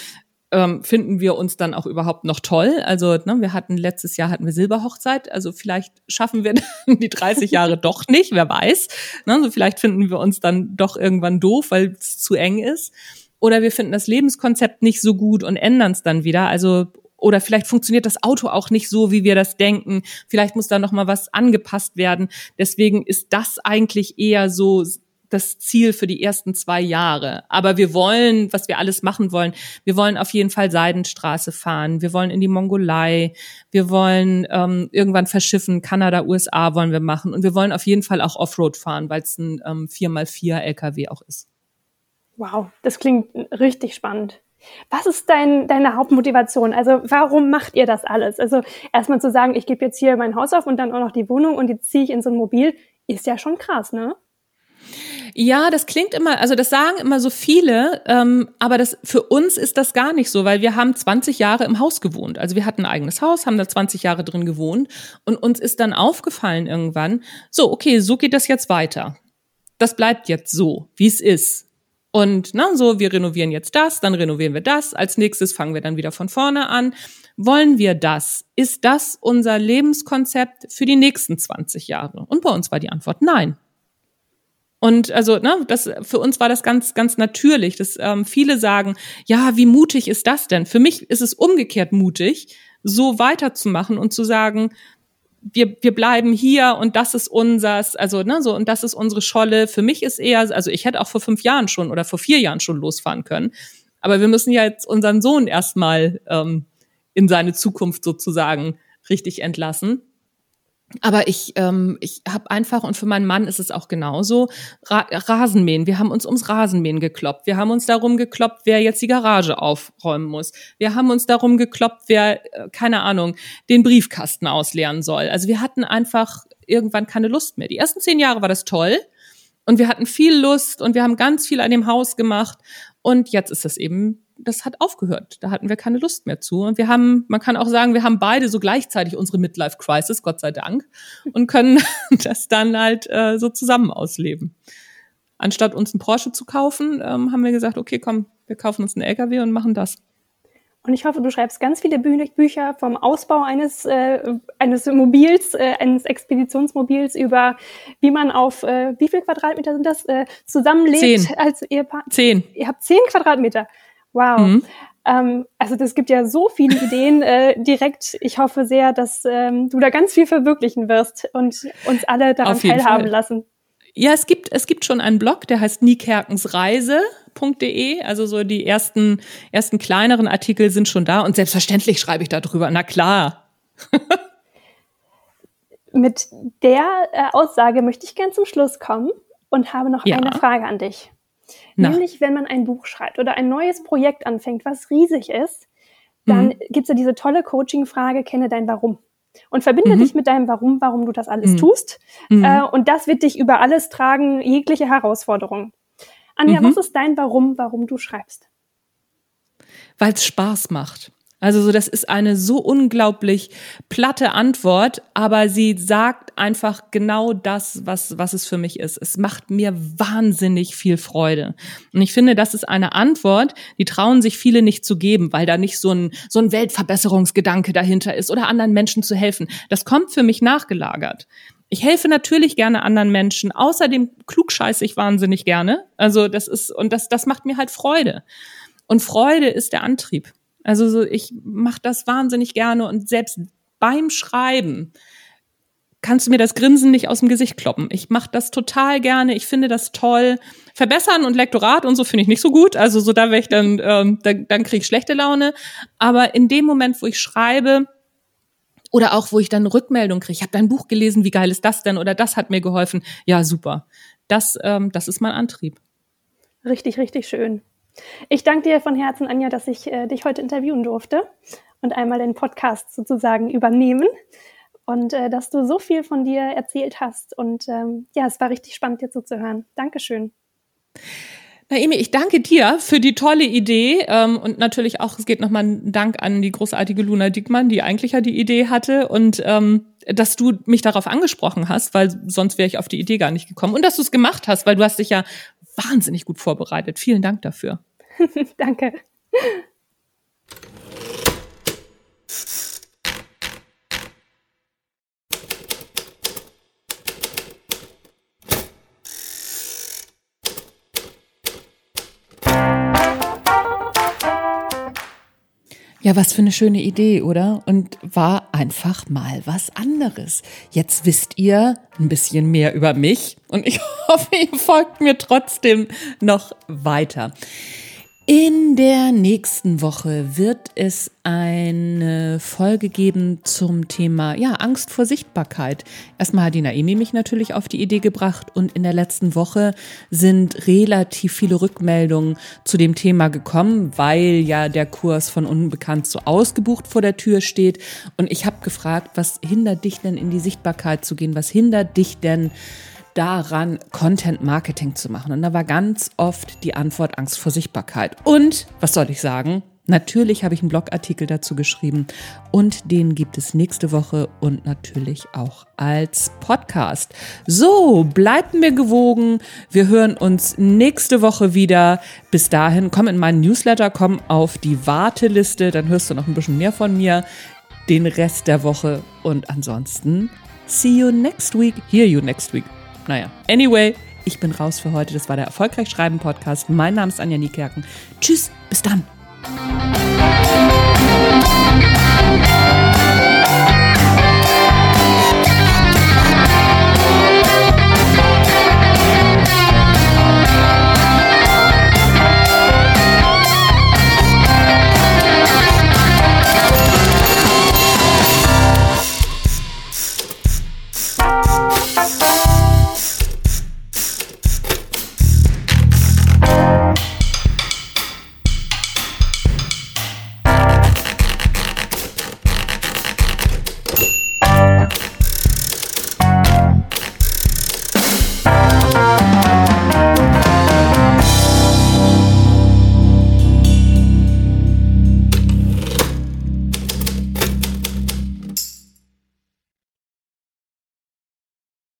ähm, finden wir uns dann auch überhaupt noch toll. Also ne, wir hatten letztes Jahr hatten wir Silberhochzeit, also vielleicht schaffen wir die 30 Jahre doch nicht, wer weiß. Ne, also vielleicht finden wir uns dann doch irgendwann doof, weil es zu eng ist. Oder wir finden das Lebenskonzept nicht so gut und ändern es dann wieder. Also oder vielleicht funktioniert das Auto auch nicht so, wie wir das denken. Vielleicht muss da noch mal was angepasst werden. Deswegen ist das eigentlich eher so das Ziel für die ersten zwei Jahre. Aber wir wollen, was wir alles machen wollen, wir wollen auf jeden Fall Seidenstraße fahren, wir wollen in die Mongolei, wir wollen ähm, irgendwann verschiffen, Kanada, USA wollen wir machen und wir wollen auf jeden Fall auch Offroad fahren, weil es ein ähm, 4x4 LKW auch ist. Wow, das klingt richtig spannend. Was ist dein, deine Hauptmotivation? Also warum macht ihr das alles? Also erstmal zu sagen, ich gebe jetzt hier mein Haus auf und dann auch noch die Wohnung und die ziehe ich in so ein Mobil, ist ja schon krass, ne? Ja, das klingt immer, also das sagen immer so viele, ähm, aber das für uns ist das gar nicht so, weil wir haben 20 Jahre im Haus gewohnt. Also wir hatten ein eigenes Haus, haben da 20 Jahre drin gewohnt und uns ist dann aufgefallen irgendwann, so, okay, so geht das jetzt weiter. Das bleibt jetzt so, wie es ist. Und na, so, wir renovieren jetzt das, dann renovieren wir das, als nächstes fangen wir dann wieder von vorne an. Wollen wir das? Ist das unser Lebenskonzept für die nächsten 20 Jahre? Und bei uns war die Antwort nein. Und also, ne, das für uns war das ganz, ganz natürlich. Dass ähm, viele sagen, ja, wie mutig ist das denn? Für mich ist es umgekehrt mutig, so weiterzumachen und zu sagen, wir, wir bleiben hier und das ist unsers, also ne, so und das ist unsere Scholle. Für mich ist eher, also ich hätte auch vor fünf Jahren schon oder vor vier Jahren schon losfahren können. Aber wir müssen ja jetzt unseren Sohn erstmal ähm, in seine Zukunft sozusagen richtig entlassen. Aber ich, ähm, ich habe einfach, und für meinen Mann ist es auch genauso, Ra Rasenmähen. Wir haben uns ums Rasenmähen gekloppt. Wir haben uns darum gekloppt, wer jetzt die Garage aufräumen muss. Wir haben uns darum gekloppt, wer, äh, keine Ahnung, den Briefkasten ausleeren soll. Also wir hatten einfach irgendwann keine Lust mehr. Die ersten zehn Jahre war das toll. Und wir hatten viel Lust und wir haben ganz viel an dem Haus gemacht. Und jetzt ist das eben das hat aufgehört. Da hatten wir keine Lust mehr zu. Und wir haben, man kann auch sagen, wir haben beide so gleichzeitig unsere Midlife Crisis, Gott sei Dank, und können das dann halt äh, so zusammen ausleben. Anstatt uns einen Porsche zu kaufen, ähm, haben wir gesagt, okay, komm, wir kaufen uns einen LKW und machen das. Und ich hoffe, du schreibst ganz viele Bü Bücher vom Ausbau eines, äh, eines Mobils, äh, eines Expeditionsmobils über, wie man auf, äh, wie viel Quadratmeter sind das, äh, zusammenlebt zehn. als Ehepaar? Zehn. Ihr habt zehn Quadratmeter. Wow. Mhm. Ähm, also das gibt ja so viele Ideen äh, direkt. Ich hoffe sehr, dass ähm, du da ganz viel verwirklichen wirst und uns alle daran teilhaben Fall. lassen. Ja, es gibt, es gibt schon einen Blog, der heißt niekerkensreise.de. Also so die ersten, ersten kleineren Artikel sind schon da und selbstverständlich schreibe ich darüber. Na klar. Mit der äh, Aussage möchte ich gern zum Schluss kommen und habe noch ja. eine Frage an dich. Na. Nämlich, wenn man ein Buch schreibt oder ein neues Projekt anfängt, was riesig ist, dann mhm. gibt es ja diese tolle Coaching-Frage, kenne dein Warum. Und verbinde mhm. dich mit deinem Warum, warum du das alles mhm. tust. Mhm. Äh, und das wird dich über alles tragen, jegliche Herausforderung. Anja, was mhm. ist dein Warum, warum du schreibst? Weil es Spaß macht. Also so, das ist eine so unglaublich platte Antwort, aber sie sagt einfach genau das, was, was es für mich ist. Es macht mir wahnsinnig viel Freude. Und ich finde, das ist eine Antwort, die trauen sich viele nicht zu geben, weil da nicht so ein, so ein Weltverbesserungsgedanke dahinter ist oder anderen Menschen zu helfen. Das kommt für mich nachgelagert. Ich helfe natürlich gerne anderen Menschen. Außerdem klugscheiße ich wahnsinnig gerne. Also das ist, und das, das macht mir halt Freude. Und Freude ist der Antrieb. Also so, ich mache das wahnsinnig gerne und selbst beim Schreiben kannst du mir das Grinsen nicht aus dem Gesicht kloppen. Ich mache das total gerne, ich finde das toll. Verbessern und Lektorat und so finde ich nicht so gut. Also so da wäre ich dann, ähm, dann, dann kriege ich schlechte Laune. Aber in dem Moment, wo ich schreibe, oder auch, wo ich dann Rückmeldung kriege, ich habe dein Buch gelesen, wie geil ist das denn? Oder das hat mir geholfen. Ja, super. Das, ähm, das ist mein Antrieb. Richtig, richtig schön. Ich danke dir von Herzen, Anja, dass ich äh, dich heute interviewen durfte und einmal den Podcast sozusagen übernehmen und äh, dass du so viel von dir erzählt hast. Und ähm, ja, es war richtig spannend, dir zuzuhören. Dankeschön. Naomi, ich danke dir für die tolle Idee ähm, und natürlich auch, es geht nochmal ein Dank an die großartige Luna Dickmann, die eigentlich ja die Idee hatte und ähm, dass du mich darauf angesprochen hast, weil sonst wäre ich auf die Idee gar nicht gekommen und dass du es gemacht hast, weil du hast dich ja wahnsinnig gut vorbereitet. Vielen Dank dafür. Danke. Ja, was für eine schöne Idee, oder? Und war einfach mal was anderes. Jetzt wisst ihr ein bisschen mehr über mich und ich hoffe, ihr folgt mir trotzdem noch weiter. In der nächsten Woche wird es eine Folge geben zum Thema ja, Angst vor Sichtbarkeit. Erstmal hat die Naemi mich natürlich auf die Idee gebracht und in der letzten Woche sind relativ viele Rückmeldungen zu dem Thema gekommen, weil ja der Kurs von Unbekannt so ausgebucht vor der Tür steht. Und ich habe gefragt, was hindert dich denn in die Sichtbarkeit zu gehen? Was hindert dich denn daran, Content Marketing zu machen. Und da war ganz oft die Antwort Angst vor Sichtbarkeit. Und, was soll ich sagen? Natürlich habe ich einen Blogartikel dazu geschrieben und den gibt es nächste Woche und natürlich auch als Podcast. So, bleibt mir gewogen. Wir hören uns nächste Woche wieder. Bis dahin, komm in meinen Newsletter, komm auf die Warteliste, dann hörst du noch ein bisschen mehr von mir den Rest der Woche und ansonsten see you next week. Hear you next week. Naja, anyway, ich bin raus für heute. Das war der Erfolgreich Schreiben Podcast. Mein Name ist Anja Niekerken. Tschüss, bis dann.